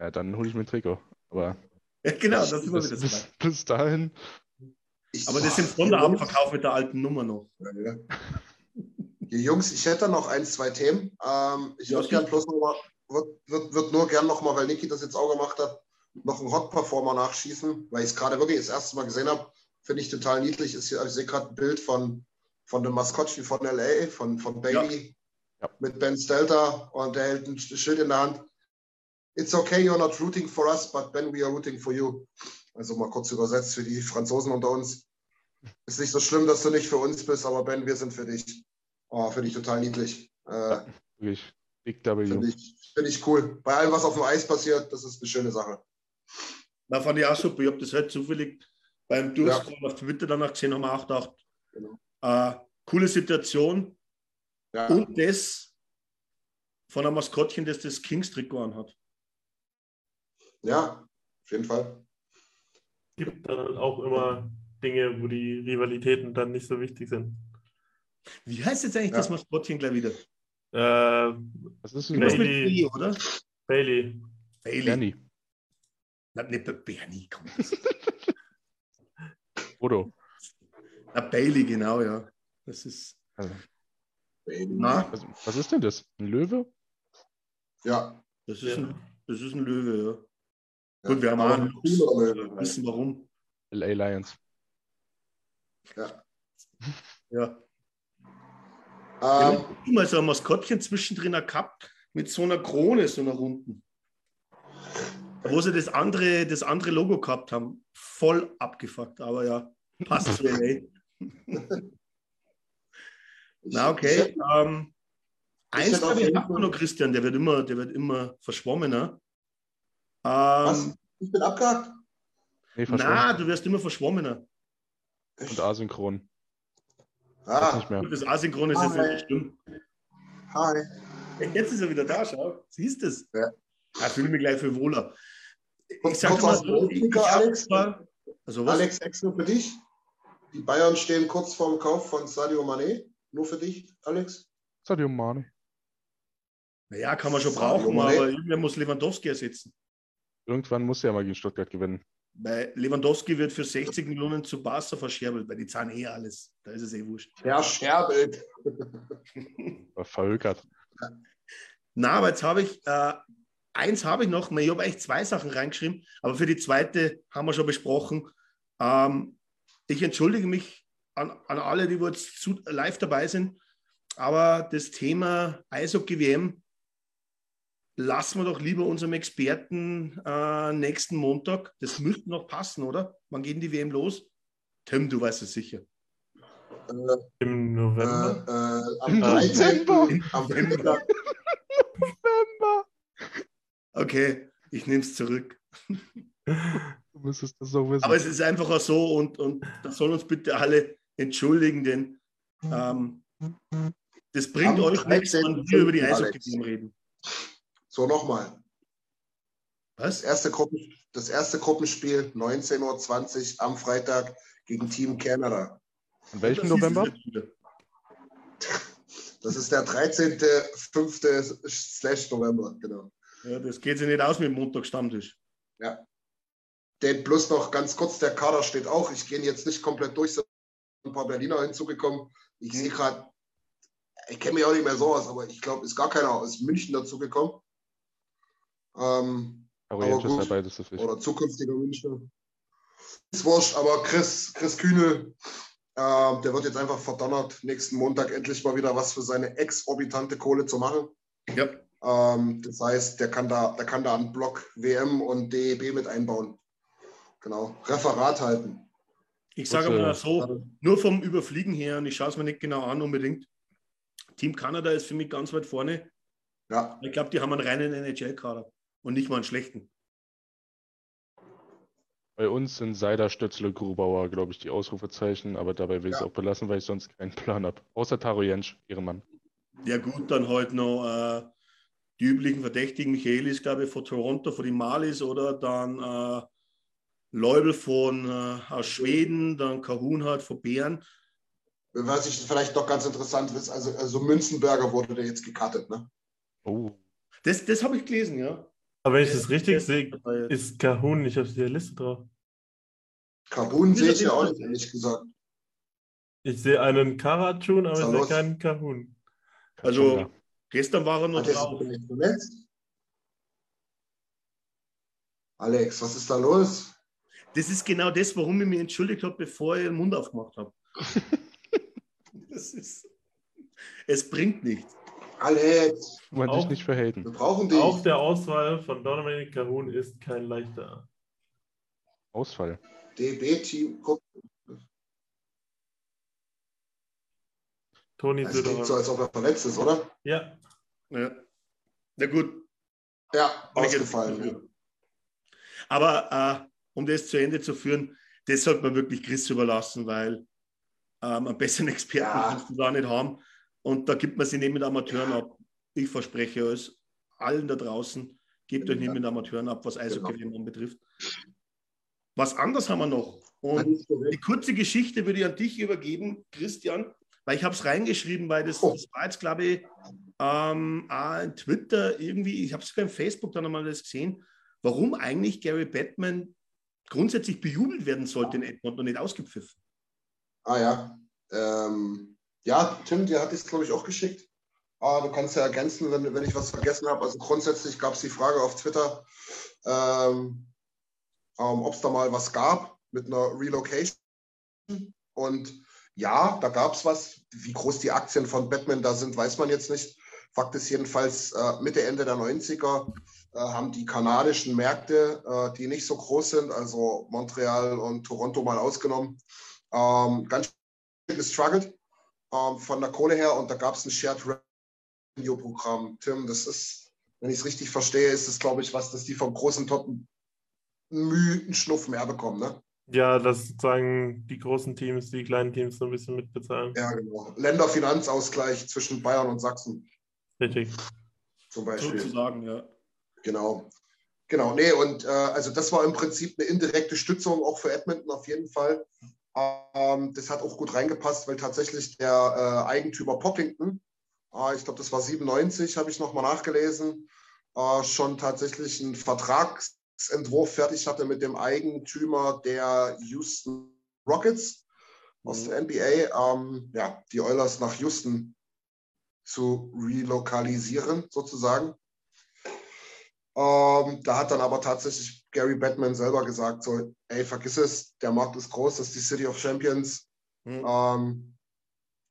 Speaker 2: Ja, dann hole ich mir ein Trikot. Aber
Speaker 1: ja, genau, das ist
Speaker 2: bis, bis, bis dahin.
Speaker 1: Aber das ist im Sonderabendverkauf mit der alten Nummer noch. Ja, ja.
Speaker 4: Jungs, ich hätte noch ein, zwei Themen. Ähm, ich würde gern bloß noch mal, würd, nur gern noch mal, weil Niki das jetzt auch gemacht hat, noch einen Hot-Performer nachschießen, weil ich es gerade wirklich das erste Mal gesehen habe. Finde ich total niedlich. Ist hier, ich sehe gerade ein Bild von, von dem Maskottchen von LA, von, von Bailey, ja. Ja. mit Ben Stelter und der hält ein Schild in der Hand. It's okay, you're not rooting for us, but Ben, we are rooting for you. Also mal kurz übersetzt für die Franzosen unter uns. Ist nicht so schlimm, dass du nicht für uns bist, aber Ben, wir sind für dich. Oh, finde ich total niedlich. Äh,
Speaker 2: Wirklich. Big W.
Speaker 4: Finde ich, find ich cool. Bei allem, was auf dem Eis passiert, das ist eine schöne Sache.
Speaker 1: Na, fand ich auch super. Ich habe das halt zufällig beim Durchscrollen ja. auf Twitter danach gesehen, haben wir auch gedacht, genau. äh, coole Situation. Ja. Und das von einem Maskottchen, das das Kings-Trikot anhat.
Speaker 4: Ja, auf jeden Fall.
Speaker 3: Es gibt dann auch immer Dinge, wo die Rivalitäten dann nicht so wichtig sind.
Speaker 1: Wie heißt jetzt eigentlich ja. das Maskottchen gleich wieder?
Speaker 3: Äh,
Speaker 2: das ist ein Bailey,
Speaker 3: e, oder? Bailey.
Speaker 1: Bailey.
Speaker 2: Bernie.
Speaker 1: Na, nicht bei Bernie, komm.
Speaker 2: Odo.
Speaker 1: Na, Bailey, genau, ja. Das ist.
Speaker 2: Also,
Speaker 1: Na,
Speaker 2: was, was ist denn das? Ein Löwe?
Speaker 4: Ja.
Speaker 1: das ist,
Speaker 3: Ja.
Speaker 1: ein, das ist ein Löwe, ja.
Speaker 4: ja.
Speaker 1: Gut, wir haben auch einen
Speaker 4: Löwe,
Speaker 1: Wir wissen warum.
Speaker 2: LA Lions.
Speaker 4: Ja.
Speaker 1: Ja.
Speaker 4: Ähm,
Speaker 1: Ähm, mal so ein Maskottchen zwischendrin gehabt mit so einer Krone, so einer runden. Wo sie das andere, das andere Logo gehabt haben. Voll abgefuckt, aber ja, passt zu LA. Na, okay. Ähm, eins glaube ich man
Speaker 4: Fall-
Speaker 1: noch, Christian, der wird immer, der wird immer verschwommener.
Speaker 4: Was?
Speaker 1: Ähm,
Speaker 4: Ich bin abgehakt?
Speaker 2: Nee,
Speaker 1: na, du wirst immer verschwommener.
Speaker 2: Und asynchron.
Speaker 4: Ah,
Speaker 2: nicht mehr.
Speaker 1: Das Asynchron ist jetzt
Speaker 4: Ah,
Speaker 1: nicht schlimm.
Speaker 4: hi.
Speaker 1: Jetzt ist er wieder da, schau. Siehst du es?
Speaker 4: Ja.
Speaker 1: Da fühle ich mich gleich viel wohler. Ich sag
Speaker 4: kurz
Speaker 1: mal so, ich,
Speaker 4: Alex.
Speaker 1: zwar, also was?
Speaker 4: Alex, extra für dich. Die Bayern stehen kurz vorm Kauf von Sadio Mané. Nur für dich, Alex.
Speaker 2: Sadio Mane.
Speaker 1: Naja, kann man schon
Speaker 4: Sadio
Speaker 1: brauchen,
Speaker 4: Mané.
Speaker 1: aber irgendwer muss Lewandowski ersetzen.
Speaker 2: Irgendwann muss er ja mal gegen Stuttgart gewinnen.
Speaker 1: Weil Lewandowski wird für 60 Millionen zu Barca verscherbelt, weil die zahlen eh alles. Da ist es eh wurscht.
Speaker 4: Herr Scherbelt.
Speaker 2: War verhökert.
Speaker 1: Na, aber jetzt habe ich, äh, eins habe ich noch, ich habe eigentlich zwei Sachen reingeschrieben, aber für die zweite haben wir schon besprochen. Ähm, ich entschuldige mich an, an alle, die jetzt zu, live dabei sind, aber das Thema Eishockey-WM lassen wir doch lieber unserem Experten äh, nächsten Montag. Das müsste noch passen, oder? Wann geht die WM los? Tim, du weißt es sicher.
Speaker 4: Äh,
Speaker 3: Im
Speaker 4: äh,
Speaker 3: November.
Speaker 4: äh, am
Speaker 2: Im
Speaker 4: 13.
Speaker 2: November.
Speaker 4: Am Freitag.
Speaker 1: Okay, ich nehme es zurück.
Speaker 2: Du müsstest das so wissen.
Speaker 1: Aber es ist einfach auch so und, und das sollen uns bitte alle entschuldigen, denn ähm, das bringt
Speaker 4: Am
Speaker 1: euch nichts, wenn
Speaker 4: 13.
Speaker 1: wir über die
Speaker 4: Alex.
Speaker 1: Eishockey reden.
Speaker 4: So, nochmal.
Speaker 1: Was?
Speaker 4: Das erste, Gruppen, das erste Gruppenspiel 19.20 Uhr am Freitag gegen Team Canada.
Speaker 2: An welchem November?
Speaker 4: Das ist der 13.05. slash November, genau.
Speaker 1: Ja, das geht sich nicht aus mit dem Montag-Stammtisch.
Speaker 4: Den plus noch ganz kurz, der Kader steht auch. Ich gehe jetzt nicht komplett durch, sind ein paar Berliner hinzugekommen. Ich sehe gerade, ich kenne mich auch nicht mehr so aus, aber ich glaube, ist gar keiner aus München dazugekommen. Ähm,
Speaker 2: Orientisch
Speaker 4: Aber gut.
Speaker 2: dabei, das ist wichtig.
Speaker 4: oder zukünftiger Münchner. Ist wurscht, aber Chris, Chris Kühne, äh, der wird jetzt einfach verdonnert, nächsten Montag endlich mal wieder was für seine exorbitante Kohle zu machen.
Speaker 1: Ja,
Speaker 4: Ähm, das heißt, der kann da, der kann da einen Block WM und DEB mit einbauen. Genau. Referat halten.
Speaker 1: ich sage mal so, nur vom Überfliegen her, und ich schaue es mir nicht genau an unbedingt. Team Kanada ist für mich ganz weit vorne.
Speaker 4: Ja,
Speaker 1: Ich glaube, die haben einen reinen NHL-Kader und nicht mal einen schlechten.
Speaker 2: Bei uns sind Seider, Stötzle, Grubauer, glaube ich, die Ausrufezeichen, aber dabei will ich es
Speaker 4: Ja.
Speaker 2: auch belassen, weil ich sonst keinen Plan habe. Außer Taro Jensch, Ehrenmann.
Speaker 1: Ja gut, dann halt noch äh, die üblichen Verdächtigen. Michaelis, glaube ich, von Toronto, von den Malis oder dann äh, Leubel von äh, aus Schweden, dann Kahun halt von Bären.
Speaker 4: was ich vielleicht noch ganz interessant ist, also, also Münzenberger wurde der jetzt gecuttet, ne?
Speaker 2: Oh,
Speaker 1: Das, das habe ich gelesen, ja.
Speaker 3: Aber wenn ich das richtig sehe, ist Kahun nicht auf der Liste drauf.
Speaker 4: Carbon sehe ich ja auch nicht, ehrlich gesagt.
Speaker 3: Ich sehe einen Karachun, aber ich sehe keinen Kahun.
Speaker 1: Also gestern war er noch drauf.
Speaker 4: Alex, was ist da los?
Speaker 1: Das ist genau das, warum ich mich entschuldigt habe, bevor ich den Mund aufgemacht habe. das ist, es bringt nichts.
Speaker 4: Alex,
Speaker 2: Man
Speaker 3: Auch-
Speaker 2: dich nicht verhaten.
Speaker 4: wir brauchen dich.
Speaker 3: Auch der Auswahl von Donovan Kahun ist kein leichter.
Speaker 2: Ausfall.
Speaker 4: DB-Team, guck,
Speaker 3: Toni
Speaker 4: es klingt so, als ob er verletzt ist, oder?
Speaker 3: Ja,
Speaker 1: Ja. Na gut,
Speaker 4: Ja, ausgefallen. Ja.
Speaker 1: Aber äh, um das zu Ende zu führen, das sollte man wirklich Chris überlassen, weil ähm, einen besseren Experten
Speaker 4: Ja.
Speaker 1: kannst du da nicht haben. Und da gibt man sich nicht mit Amateuren ab. Ich verspreche euch, allen da draußen, gebt euch nicht mit Amateuren ab, was Eishockey
Speaker 4: Genau.
Speaker 1: betrifft. Was anderes haben wir noch. Und die kurze Geschichte würde ich an dich übergeben, Christian. weil ich habe es reingeschrieben, weil das, oh. das war jetzt, glaube ich, ähm, in Twitter irgendwie, ich habe es beim Facebook dann nochmal das gesehen, warum eigentlich Gary Batman grundsätzlich bejubelt werden sollte in Edmonton und nicht ausgepfiffen.
Speaker 4: Ah ja. Ähm, ja, Tim, dir hat es, glaube ich, auch geschickt. Ah, du kannst ja ergänzen, wenn, wenn ich was vergessen habe. Also grundsätzlich gab es die Frage auf Twitter, ähm, ähm, ob es da mal was gab mit einer Relocation. Und ja, da gab es was. Wie groß die Aktien von Batman da sind, weiß man jetzt nicht. Fakt ist jedenfalls, äh, Mitte, Ende der 90er äh, haben die kanadischen Märkte, äh, die nicht so groß sind, also Montreal und Toronto mal ausgenommen, ähm, ganz schön gestruggelt ähm, von der Kohle her. Und da gab es ein Shared Revenue-Programm. Tim, das ist, wenn ich es richtig verstehe, ist das, glaube ich, was, dass die vom großen Totten einen Schnuff mehr bekommen, ne?
Speaker 3: Ja, dass sozusagen die großen Teams die kleinen Teams so ein bisschen mitbezahlen.
Speaker 4: Ja, genau. Länderfinanzausgleich zwischen Bayern und Sachsen.
Speaker 3: Richtig.
Speaker 4: Zum Beispiel.
Speaker 1: Sozusagen, ja.
Speaker 4: Genau. Genau, nee, und äh, also das war im Prinzip eine indirekte Stützung auch für Edmonton auf jeden Fall. Ähm, das hat auch gut reingepasst, weil tatsächlich der äh, Eigentümer Poppington, äh, ich glaube, das war 97, habe ich nochmal nachgelesen, äh, schon tatsächlich einen Vertrags Entwurf fertig hatte mit dem Eigentümer der Houston Rockets aus mhm. der NBA, ähm, ja, die Oilers nach Houston zu relokalisieren, sozusagen. Ähm, da hat dann aber tatsächlich Gary Batman selber gesagt, so, ey, vergiss es, der Markt ist groß, das ist die City of Champions. Mhm. Ähm,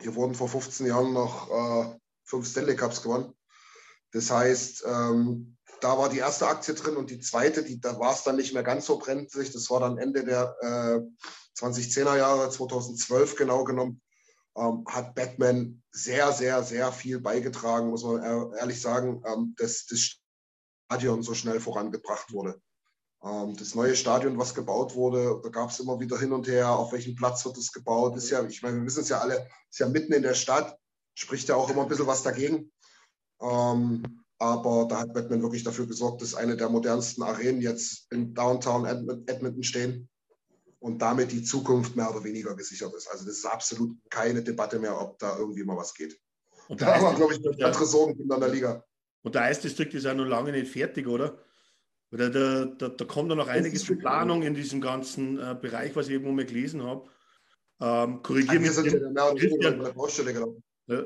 Speaker 4: hier wurden vor 15 Jahren noch äh, fünf Stanley Cups gewonnen. Das heißt, ähm, da war die erste Aktie drin und die zweite, die, da war es dann nicht mehr ganz so brenzlig. Das war dann Ende der äh, 2010er Jahre, 2012 genau genommen, ähm, hat Batman sehr, sehr, sehr viel beigetragen, muss man ehrlich sagen, ähm, dass das Stadion so schnell vorangebracht wurde. Ähm, das neue Stadion, was gebaut wurde, da gab es immer wieder hin und her, auf welchem Platz wird es gebaut. ist ja, ich meine, wir wissen es ja alle, ist ja mitten in der Stadt, spricht ja auch immer ein bisschen was dagegen. Ähm, aber da hat Batman wirklich dafür gesorgt, dass eine der modernsten Arenen jetzt in Downtown Edmonton stehen und damit die Zukunft mehr oder weniger gesichert ist. Also das ist absolut keine Debatte mehr, ob da irgendwie mal was geht. Und da haben wir, glaube ich, andere Sorgen in der Liga.
Speaker 1: Und der Eisdistrikt ist ja noch lange nicht fertig, oder? Oder da, da, da kommt da noch einiges zur Planung in diesem ganzen äh, Bereich, was ich irgendwo mal gelesen habe. Ähm, Korrigiere mich. Ja. Ja.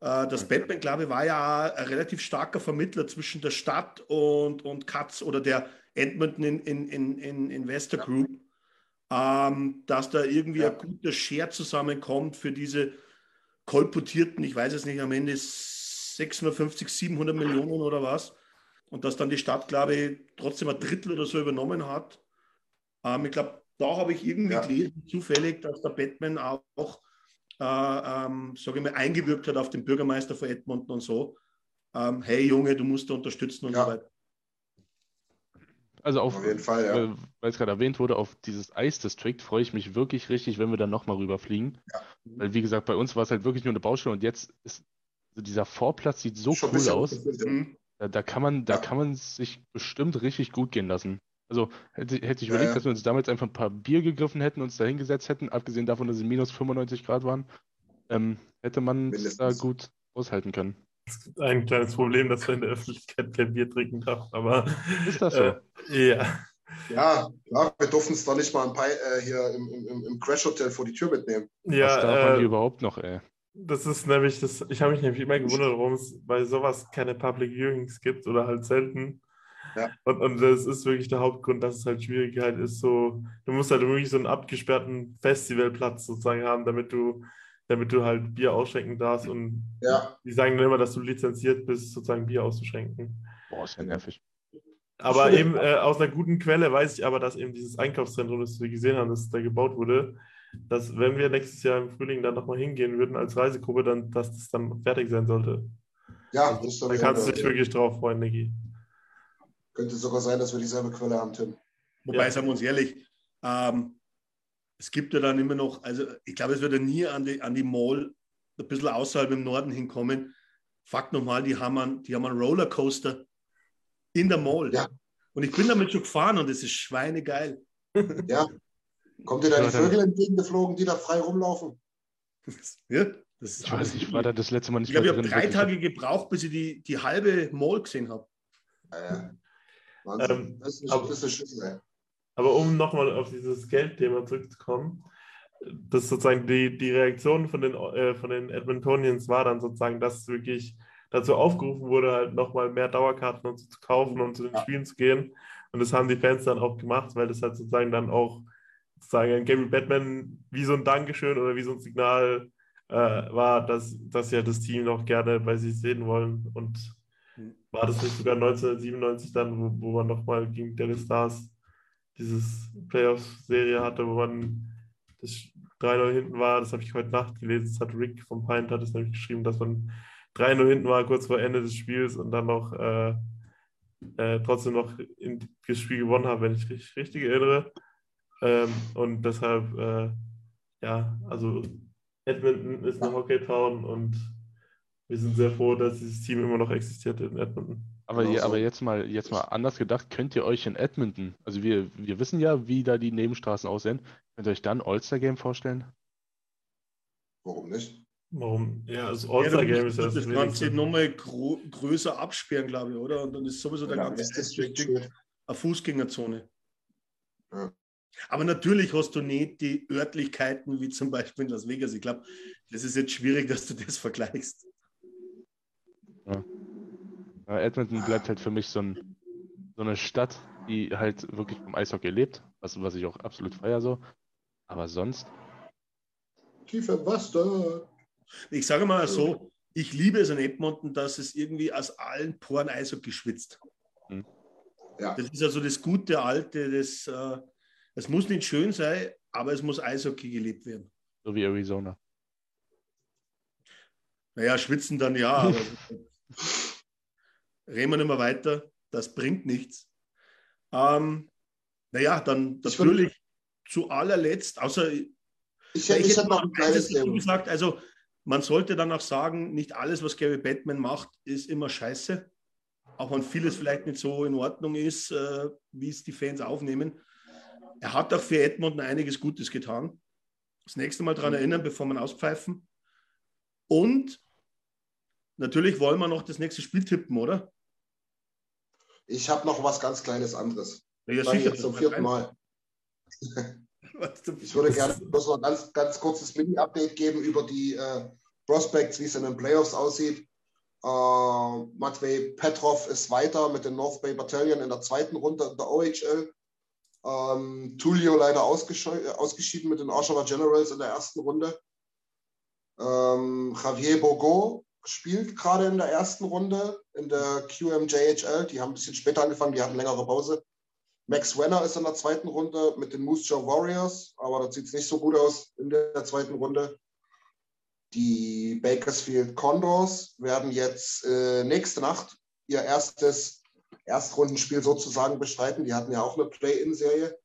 Speaker 1: Äh, das Batman, glaube ich, war ja ein relativ starker Vermittler zwischen der Stadt und, und Katz oder der Edmonton in, in, in, in Investor Group, ähm, dass da irgendwie ja. ein guter Share zusammenkommt für diese kolportierten, ich weiß es nicht, am Ende 650, 700 Millionen oder was. Und dass dann die Stadt, glaube ich, trotzdem ein Drittel oder so übernommen hat. Ähm, ich glaube, da habe ich irgendwie ja. gelesen, zufällig, dass der Batman auch äh, ähm, sage ich mal, eingewirkt hat auf den Bürgermeister von Edmonton und so. Ähm, hey Junge, du musst da unterstützen und ja. so weiter.
Speaker 2: Also auf, auf jeden Fall, ja. Äh, weil es gerade erwähnt wurde, auf dieses Ice District freue ich mich wirklich richtig, wenn wir dann nochmal rüberfliegen. Ja. Weil wie gesagt, bei uns war es halt wirklich nur eine Baustelle und jetzt ist also dieser Vorplatz sieht so Schon cool aus. Da, da, kann man, da ja. kann man sich bestimmt richtig gut gehen lassen. Also hätte, hätte ich überlegt, ja, dass wir uns damals einfach ein paar Bier gegriffen hätten, uns da hingesetzt hätten, abgesehen davon, dass es minus 95 Grad waren, ähm, hätte man es da gut aushalten können.
Speaker 3: Es gibt ein kleines Problem, dass du in der Öffentlichkeit kein Bier trinken darfst, aber.
Speaker 2: Ist das so?
Speaker 3: Äh, ja.
Speaker 4: Ja, klar, wir durften es doch nicht mal ein paar, äh, hier im, im, im Crash-Hotel vor die Tür mitnehmen.
Speaker 2: Ja, Was darf man äh, hier überhaupt noch, ey?
Speaker 3: Das ist nämlich, das, ich habe mich nämlich immer gewundert, warum es bei sowas keine Public Viewings gibt oder halt selten. Ja. Und, und das ist wirklich der Hauptgrund, dass es halt Schwierigkeit ist. So, du musst halt wirklich so einen abgesperrten Festivalplatz sozusagen haben, damit du, damit du halt Bier ausschenken darfst. Und ja. die sagen dann immer, dass du lizenziert bist, sozusagen Bier auszuschenken.
Speaker 2: Boah, ist ja nervig.
Speaker 3: Aber eben äh, aus einer guten Quelle weiß ich aber, dass eben dieses Einkaufszentrum, das wir gesehen haben, das da gebaut wurde, dass wenn wir nächstes Jahr im Frühling dann nochmal hingehen würden als Reisegruppe, dann, dass das dann fertig sein sollte.
Speaker 4: Ja, das
Speaker 3: Da kannst du dich wirklich drauf freuen, Niki.
Speaker 4: Könnte sogar sein, dass wir dieselbe Quelle haben, Tim.
Speaker 1: Wobei, ja. sagen wir uns ehrlich, ähm, es gibt ja dann immer noch, also ich glaube, es wird ja nie an die, an die Mall ein bisschen außerhalb im Norden hinkommen. Fakt nochmal, die haben einen, die haben einen Rollercoaster in der Mall. Ja. Und ich bin damit schon gefahren und es ist schweinegeil.
Speaker 4: Ja. Kommt dir da die Vögel entgegengeflogen, die da frei rumlaufen?
Speaker 1: Ja. Das
Speaker 2: Ich weiß, ich war da das letzte Mal nicht
Speaker 1: Ich glaube, ich habe drei. Tage gebraucht, bis ich die, die halbe Mall gesehen habe.
Speaker 4: Ja, ja. Wahnsinn.
Speaker 3: Ähm,
Speaker 4: das, ist,
Speaker 3: aber-
Speaker 4: das ist eine Schüssel, ey.
Speaker 3: Aber um nochmal auf dieses Geldthema zurückzukommen, das sozusagen die, die Reaktion von den, äh, von den Edmontonians war dann sozusagen, dass es wirklich dazu aufgerufen wurde, halt nochmal mehr Dauerkarten und so zu kaufen und zu den Spielen zu gehen. Und das haben die Fans dann auch gemacht, weil das halt sozusagen dann auch an Gary Batman wie so ein Dankeschön oder wie so ein Signal äh, war, dass, dass sie ja das Team noch gerne bei sich sehen wollen. Und war das nicht sogar 1997 dann, wo, wo man nochmal gegen Dallas Stars dieses Playoffs-Serie hatte, wo man das 3-0 hinten war, das habe ich heute Nacht gelesen, das hat Rick vom Pint hat es nämlich geschrieben, dass man 3-0 hinten war, kurz vor Ende des Spiels und dann noch äh, äh, trotzdem noch in, das Spiel gewonnen hat, wenn ich richtig, richtig erinnere. Ähm, und deshalb, äh, ja, also Edmonton ist eine Hockey-Town und wir sind sehr froh, dass dieses Team immer noch existiert in Edmonton.
Speaker 2: Aber,
Speaker 4: Genau
Speaker 2: je,
Speaker 4: so.
Speaker 2: aber jetzt mal, jetzt mal anders gedacht, könnt ihr euch in Edmonton, also wir, wir wissen ja, wie da die Nebenstraßen aussehen, könnt ihr euch dann All-Star-Game vorstellen?
Speaker 4: Warum nicht?
Speaker 3: Warum? Ja, das
Speaker 1: Ja,
Speaker 3: All-Star-Game
Speaker 1: du
Speaker 3: ist ja das
Speaker 1: das Ganze nochmal gro größer absperren, glaube ich, oder? Und dann ist sowieso der
Speaker 4: Ja,
Speaker 1: ganze District eine Fußgängerzone.
Speaker 4: Ja.
Speaker 1: Aber natürlich hast du nicht die Örtlichkeiten wie zum Beispiel in Las Vegas. Ich glaube, das ist jetzt schwierig, dass du das vergleichst.
Speaker 2: Ja, Edmonton bleibt halt für mich so, ein, so eine Stadt, die halt wirklich vom Eishockey lebt, was, was ich auch absolut feier so. Aber sonst,
Speaker 4: Tief im Wasser.
Speaker 1: Ich sage mal so, ich liebe es an Edmonton, dass es irgendwie aus allen Poren Eishockey schwitzt.
Speaker 2: Hm.
Speaker 4: Ja.
Speaker 1: Das ist also das gute Alte, das, äh, es muss nicht schön sein, aber es muss Eishockey gelebt werden.
Speaker 2: so wie Arizona.
Speaker 1: Naja, schwitzen dann ja, aber reden wir nicht mehr weiter, das bringt nichts. Ähm, naja, dann
Speaker 4: Ich
Speaker 1: natürlich zu allerletzt, außer
Speaker 4: Ich, hätte- ich hätte noch ein kleines
Speaker 1: gesagt, also man sollte dann auch sagen, nicht alles, was Gary Batman macht, ist immer scheiße. Auch wenn vieles vielleicht nicht so in Ordnung ist, äh, wie es die Fans aufnehmen. Er hat auch für Edmonton einiges Gutes getan. Das nächste Mal daran erinnern, bevor man auspfeifen. Und natürlich wollen wir noch das nächste Spiel tippen, oder?
Speaker 4: Ich habe noch was ganz Kleines anderes.
Speaker 1: Ja,
Speaker 4: ich jetzt zum vierten Mal. Ich würde gerne bloß noch ein ganz, ganz kurzes Mini-Update geben über die äh, Prospects, wie es in den Playoffs aussieht. Äh, Matvey Petrov ist weiter mit den North Bay Battalion in der zweiten Runde in der OHL. Ähm, Tullio leider ausgesch ausgeschieden mit den Oshawa Generals in der ersten Runde. Ähm, Javier Bogo spielt gerade in der ersten Runde in der QMJHL. Die haben ein bisschen später angefangen, die hatten längere Pause. Max Wenner ist in der zweiten Runde mit den Moose Jaw Warriors, aber da sieht es nicht so gut aus in der zweiten Runde. Die Bakersfield Condors werden jetzt äh, nächste Nacht ihr erstes Erstrundenspiel sozusagen bestreiten. Die hatten ja auch eine Play-In-Serie.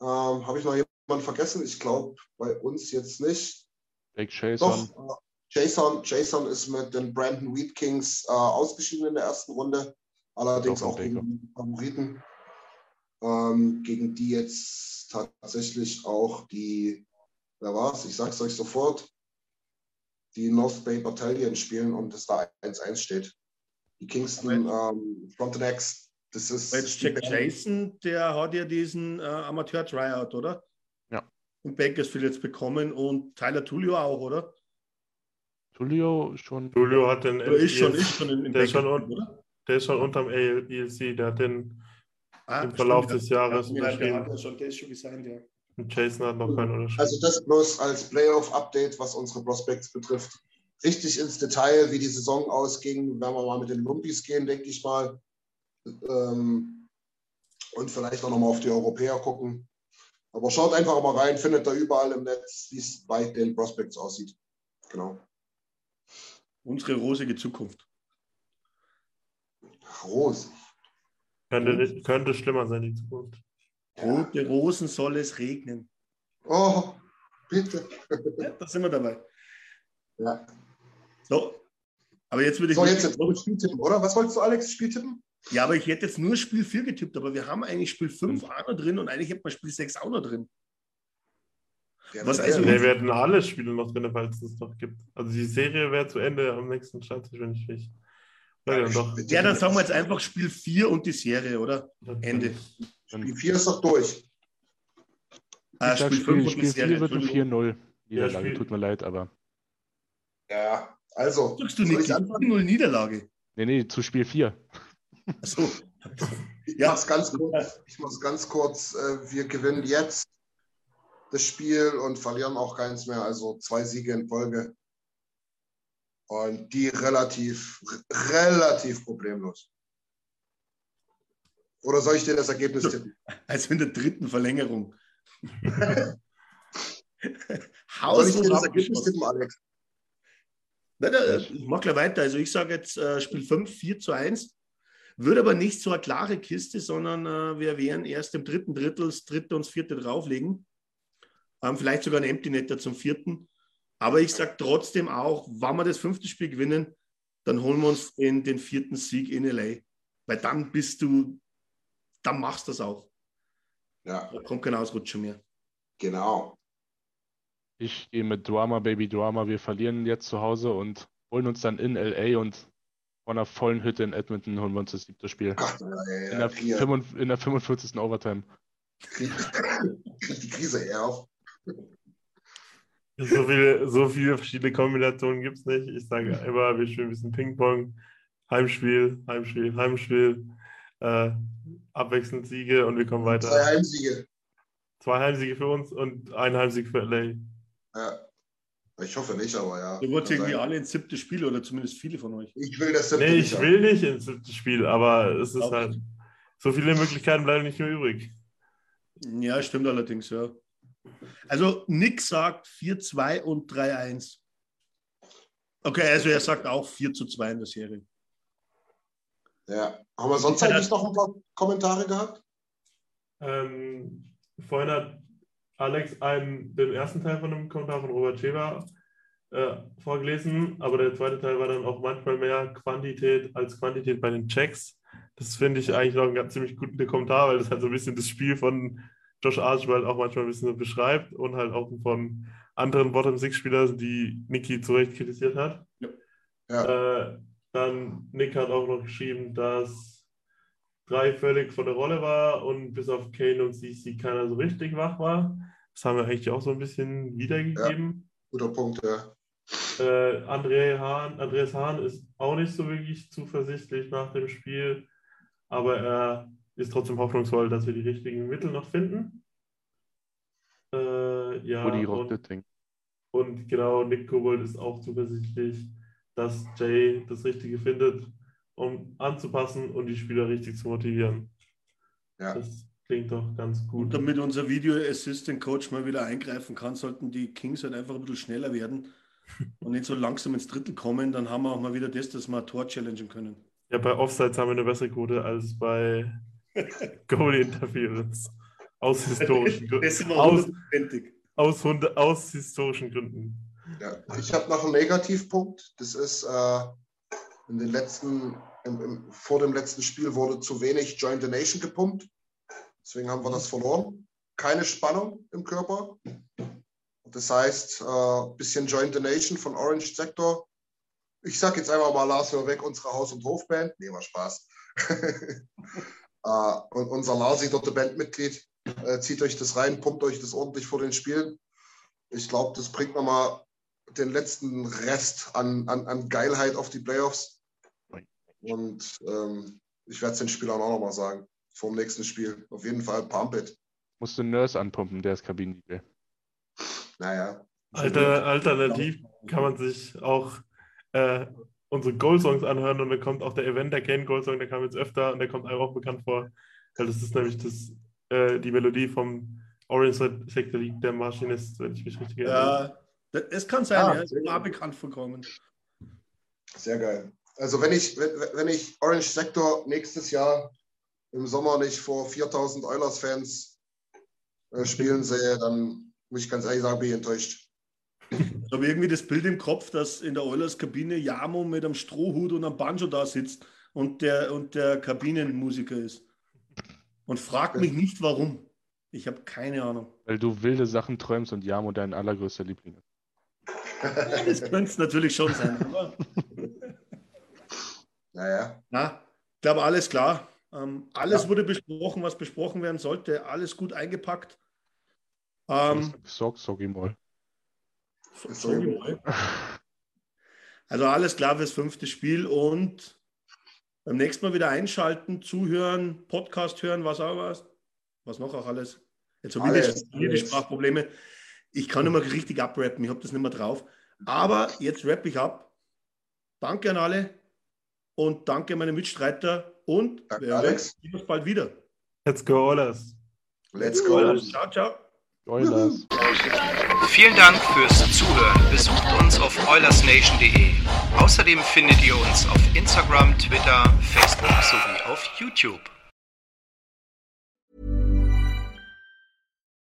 Speaker 4: Ähm, Habe ich noch jemanden vergessen? Ich glaube bei uns jetzt nicht.
Speaker 2: Jake Chason,
Speaker 4: Doch, äh, Jason, Jason ist mit den Brandon Wheat Kings äh, ausgeschieden in der ersten Runde. Allerdings auch gegen die Favoriten, ähm, gegen die jetzt tatsächlich auch die, wer war es? Ich sage es euch sofort, die North Bay Battalion spielen und es da 1-1 steht. Die Kingston ähm, Frontenacs, das ist.
Speaker 1: Jetzt Jack Jason, der hat ja diesen äh, Amateur-Tryout, oder?
Speaker 2: Ja.
Speaker 1: In Bakersfield jetzt bekommen und Tyler Tullio auch, oder?
Speaker 2: Tullio schon.
Speaker 3: Julio hat den
Speaker 1: Oder ist schon, ist schon in, in
Speaker 3: der ist schon un-
Speaker 1: oder?
Speaker 3: der ist schon unterm ELC, der hat den
Speaker 1: Ah,
Speaker 3: im Verlauf
Speaker 1: stimmt,
Speaker 3: des
Speaker 1: ja.
Speaker 3: Jahres
Speaker 1: Ja, der
Speaker 3: unterschrieben.
Speaker 1: hat ja schon, der ist schon gesigned, ja.
Speaker 3: Und Jason hat noch keinen unterschrieben.
Speaker 4: Also das bloß als Playoff-Update, was unsere Prospects betrifft. Richtig ins Detail, wie die Saison ausging, werden wir mal mit den Lumpis gehen, denke ich mal. Ähm, und vielleicht auch nochmal auf die Europäer gucken. Aber schaut einfach mal rein, findet da überall im Netz, wie es bei den Prospects aussieht. Genau.
Speaker 1: Unsere rosige Zukunft.
Speaker 4: Rose.
Speaker 3: Könnte, könnte schlimmer sein, die Zukunft.
Speaker 1: Rote Rosen soll es regnen.
Speaker 4: Oh, bitte.
Speaker 1: Ja, da sind wir dabei.
Speaker 4: Ja.
Speaker 1: So. Aber jetzt würde ich.
Speaker 4: So, jetzt, jetzt Spiel tippen, oder? Was wolltest du, Alex? Spiel tippen?
Speaker 1: Ja, aber ich hätte jetzt nur Spiel 4 getippt, aber wir haben eigentlich Spiel 5 auch noch drin und eigentlich hätte man Spiel 6 auch noch drin.
Speaker 3: Ja, Was also, wir werden alle Spiele noch drin, falls es noch gibt. Also die Serie wäre zu Ende am nächsten Start, wenn ich mich.
Speaker 1: Ja, dann, ja, dann sagen wir jetzt einfach Spiel 4 und die Serie, oder? Ende.
Speaker 4: Spiel 4 ist doch durch.
Speaker 2: Ah, Spiel 5 und die Serie. wird 4-0. Niederlage, ja, tut mir leid, aber.
Speaker 4: Ja, also.
Speaker 1: Sagst du nicht 0 Niederlage?
Speaker 2: Nee, nee, zu Spiel 4.
Speaker 4: Achso. Ich ja. mach's ganz kurz. Ich mach's ganz kurz. Äh, wir gewinnen jetzt das Spiel und verlieren auch keins mehr. Also zwei Siege in Folge. Und die relativ, relativ problemlos. Oder soll ich dir das Ergebnis tippen?
Speaker 1: Also in der dritten Verlängerung.
Speaker 4: Haus soll ich dir das Ergebnis tippen, Alex?
Speaker 1: Nein, nein, ich mache gleich weiter. Also ich sage jetzt äh, Spiel 5, 4 zu 1. Wird aber nicht so eine klare Kiste, sondern äh, wir werden erst im dritten Drittel das dritte und das vierte drauflegen. Ähm, vielleicht sogar ein Empty Netter zum vierten. Aber ich sage trotzdem auch, wenn wir das fünfte Spiel gewinnen, dann holen wir uns den, den vierten Sieg in LA. Weil dann bist du, dann machst du das auch. Ja. Da kommt kein Ausrutscher mehr.
Speaker 4: Genau.
Speaker 2: Ich gehe mit Drama, Baby Drama. Wir verlieren jetzt zu Hause und holen uns dann in LA und von einer vollen Hütte in Edmonton holen wir uns das siebte Spiel. Ja, in, der 5, in, der 45. Overtime.
Speaker 4: Krieg die Krise eher auf.
Speaker 3: So viele, so viele verschiedene Kombinationen gibt es nicht. Ich sage immer, wir spielen ein bisschen Ping-Pong. Heimspiel, Heimspiel, Heimspiel. Äh, abwechselnd Siege und wir kommen weiter.
Speaker 4: Zwei Heimsiege.
Speaker 3: Zwei Heimsiege für uns und ein Heimsieg für LA.
Speaker 4: Ja. Ich hoffe nicht, aber ja.
Speaker 1: Du wollt irgendwie alle ins siebte Spiel oder zumindest viele von euch.
Speaker 4: Ich will das siebte
Speaker 3: Nee, ich nicht will nicht ins siebte Spiel, aber es ist halt. So viele Möglichkeiten bleiben nicht mehr übrig.
Speaker 1: Ja, stimmt allerdings, ja. Also Nick sagt 4-2 und 3-1. Okay, also er sagt auch 4 zu 2 in der Serie.
Speaker 4: Ja. Haben wir sonst eigentlich noch ein paar Kommentare gehabt?
Speaker 3: Ähm, vorhin hat Alex einen, den ersten Teil von einem Kommentar von Robert Scheber äh, vorgelesen, aber der zweite Teil war dann auch manchmal mehr Quantität als Quantität bei den Checks. Das finde ich eigentlich noch einen ganz ziemlich guten Kommentar, weil das halt so ein bisschen das Spiel von Josh Archibald auch manchmal ein bisschen beschreibt und halt auch von anderen Bottom-Six-Spielern, die Niki zu Recht kritisiert hat. Ja. ja. Äh, dann Nick hat auch noch geschrieben, dass drei völlig von der Rolle war und bis auf Kane und CC keiner so richtig wach war. Das haben wir eigentlich auch so ein bisschen wiedergegeben.
Speaker 4: Ja, guter Punkt, ja.
Speaker 3: Äh, André Hahn, Andreas Hahn ist auch nicht so wirklich zuversichtlich nach dem Spiel, aber er ist trotzdem hoffnungsvoll, dass wir die richtigen Mittel noch finden. Äh, ja, und, und genau, Nick Kobold ist auch zuversichtlich, dass Jay das Richtige findet um anzupassen und die Spieler richtig zu motivieren. Ja. Das klingt doch ganz gut.
Speaker 1: Und damit unser Video Assistant Coach mal wieder eingreifen kann, sollten die Kings halt einfach ein bisschen schneller werden und nicht so langsam ins Drittel kommen, dann haben wir auch mal wieder das, dass wir ein Tor challengen können.
Speaker 3: Ja, bei Offsides haben wir eine bessere Quote als bei Goalie Interference. Aus historischen Gründen. Aus, aus, aus, historischen Gründen.
Speaker 4: Ja, ich habe noch einen Negativpunkt. Das ist äh, in den letzten im, im, vor dem letzten Spiel wurde zu wenig Joint the Nation gepumpt. Deswegen haben wir das verloren. Keine Spannung im Körper. Das heißt, ein äh, bisschen Joint the Nation von Orange Sector. Ich sage jetzt einfach mal Lars, hör weg, unsere Haus- und Hofband. Nee, war Spaß. äh, und unser Larsi, dort der Bandmitglied, äh, zieht euch das rein, pumpt euch das ordentlich vor den Spielen. Ich glaube, das bringt nochmal den letzten Rest an, an, an Geilheit auf die Playoffs. Und ähm, ich werde es den Spielern auch nochmal sagen, vor dem nächsten Spiel. Auf jeden Fall pump it.
Speaker 2: Musst du Nurse anpumpen, der ist Kabinenliebe.
Speaker 4: Naja.
Speaker 3: Alter, alternativ kann man sich auch äh, unsere Goal-Songs anhören und dann kommt auch der Event der Kane Goal-Song, der kam jetzt öfter und der kommt einem auch bekannt vor. Weil das ist nämlich das, äh, die Melodie vom Orange Sector League, der Maschinist, wenn ich mich richtig
Speaker 1: erinnere. Ja, es kann sein, ah, ja, ist mir bekannt vorkommen.
Speaker 4: Sehr geil. Also wenn ich, wenn, wenn ich Orange Sector nächstes Jahr im Sommer nicht vor 4000 Oilers-Fans äh, spielen sehe, dann muss ich ganz ehrlich sagen, bin ich enttäuscht.
Speaker 1: Ich habe irgendwie das Bild im Kopf, dass in der Oilers-Kabine Jamo mit einem Strohhut und einem Banjo da sitzt und der, und der Kabinenmusiker ist. Und fragt mich nicht, warum. Ich habe keine Ahnung.
Speaker 2: Weil du wilde Sachen träumst und Jamo dein allergrößter Liebling ist.
Speaker 1: Das könnte es natürlich schon sein. Aber
Speaker 4: Naja.
Speaker 1: na, ich glaube, alles klar. Ähm, alles
Speaker 4: Ja.
Speaker 1: wurde besprochen, was besprochen werden sollte. Alles gut eingepackt.
Speaker 2: Ähm,
Speaker 1: Ähm,
Speaker 2: Sorg, sorry mal.
Speaker 1: so- sorry mal. Also alles klar fürs fünfte Spiel und beim nächsten Mal wieder einschalten, zuhören, Podcast hören, was auch was. Was noch auch alles. Jetzt habe ich die. Sprachprobleme. Ich kann nicht mehr richtig abrappen, ich habe das nicht mehr drauf. Aber jetzt rappe ich ab. Danke an alle und danke an meine Mitstreiter und
Speaker 4: Danke,
Speaker 1: wir
Speaker 4: Alex.
Speaker 1: sehen uns bald wieder.
Speaker 3: Let's go, Oilers.
Speaker 4: Let's go.
Speaker 1: Ciao, ciao.
Speaker 2: Oilers.
Speaker 5: Vielen Dank fürs Zuhören. Besucht uns auf oilersnation.de. Außerdem findet ihr uns auf Instagram, Twitter, Facebook sowie auf YouTube.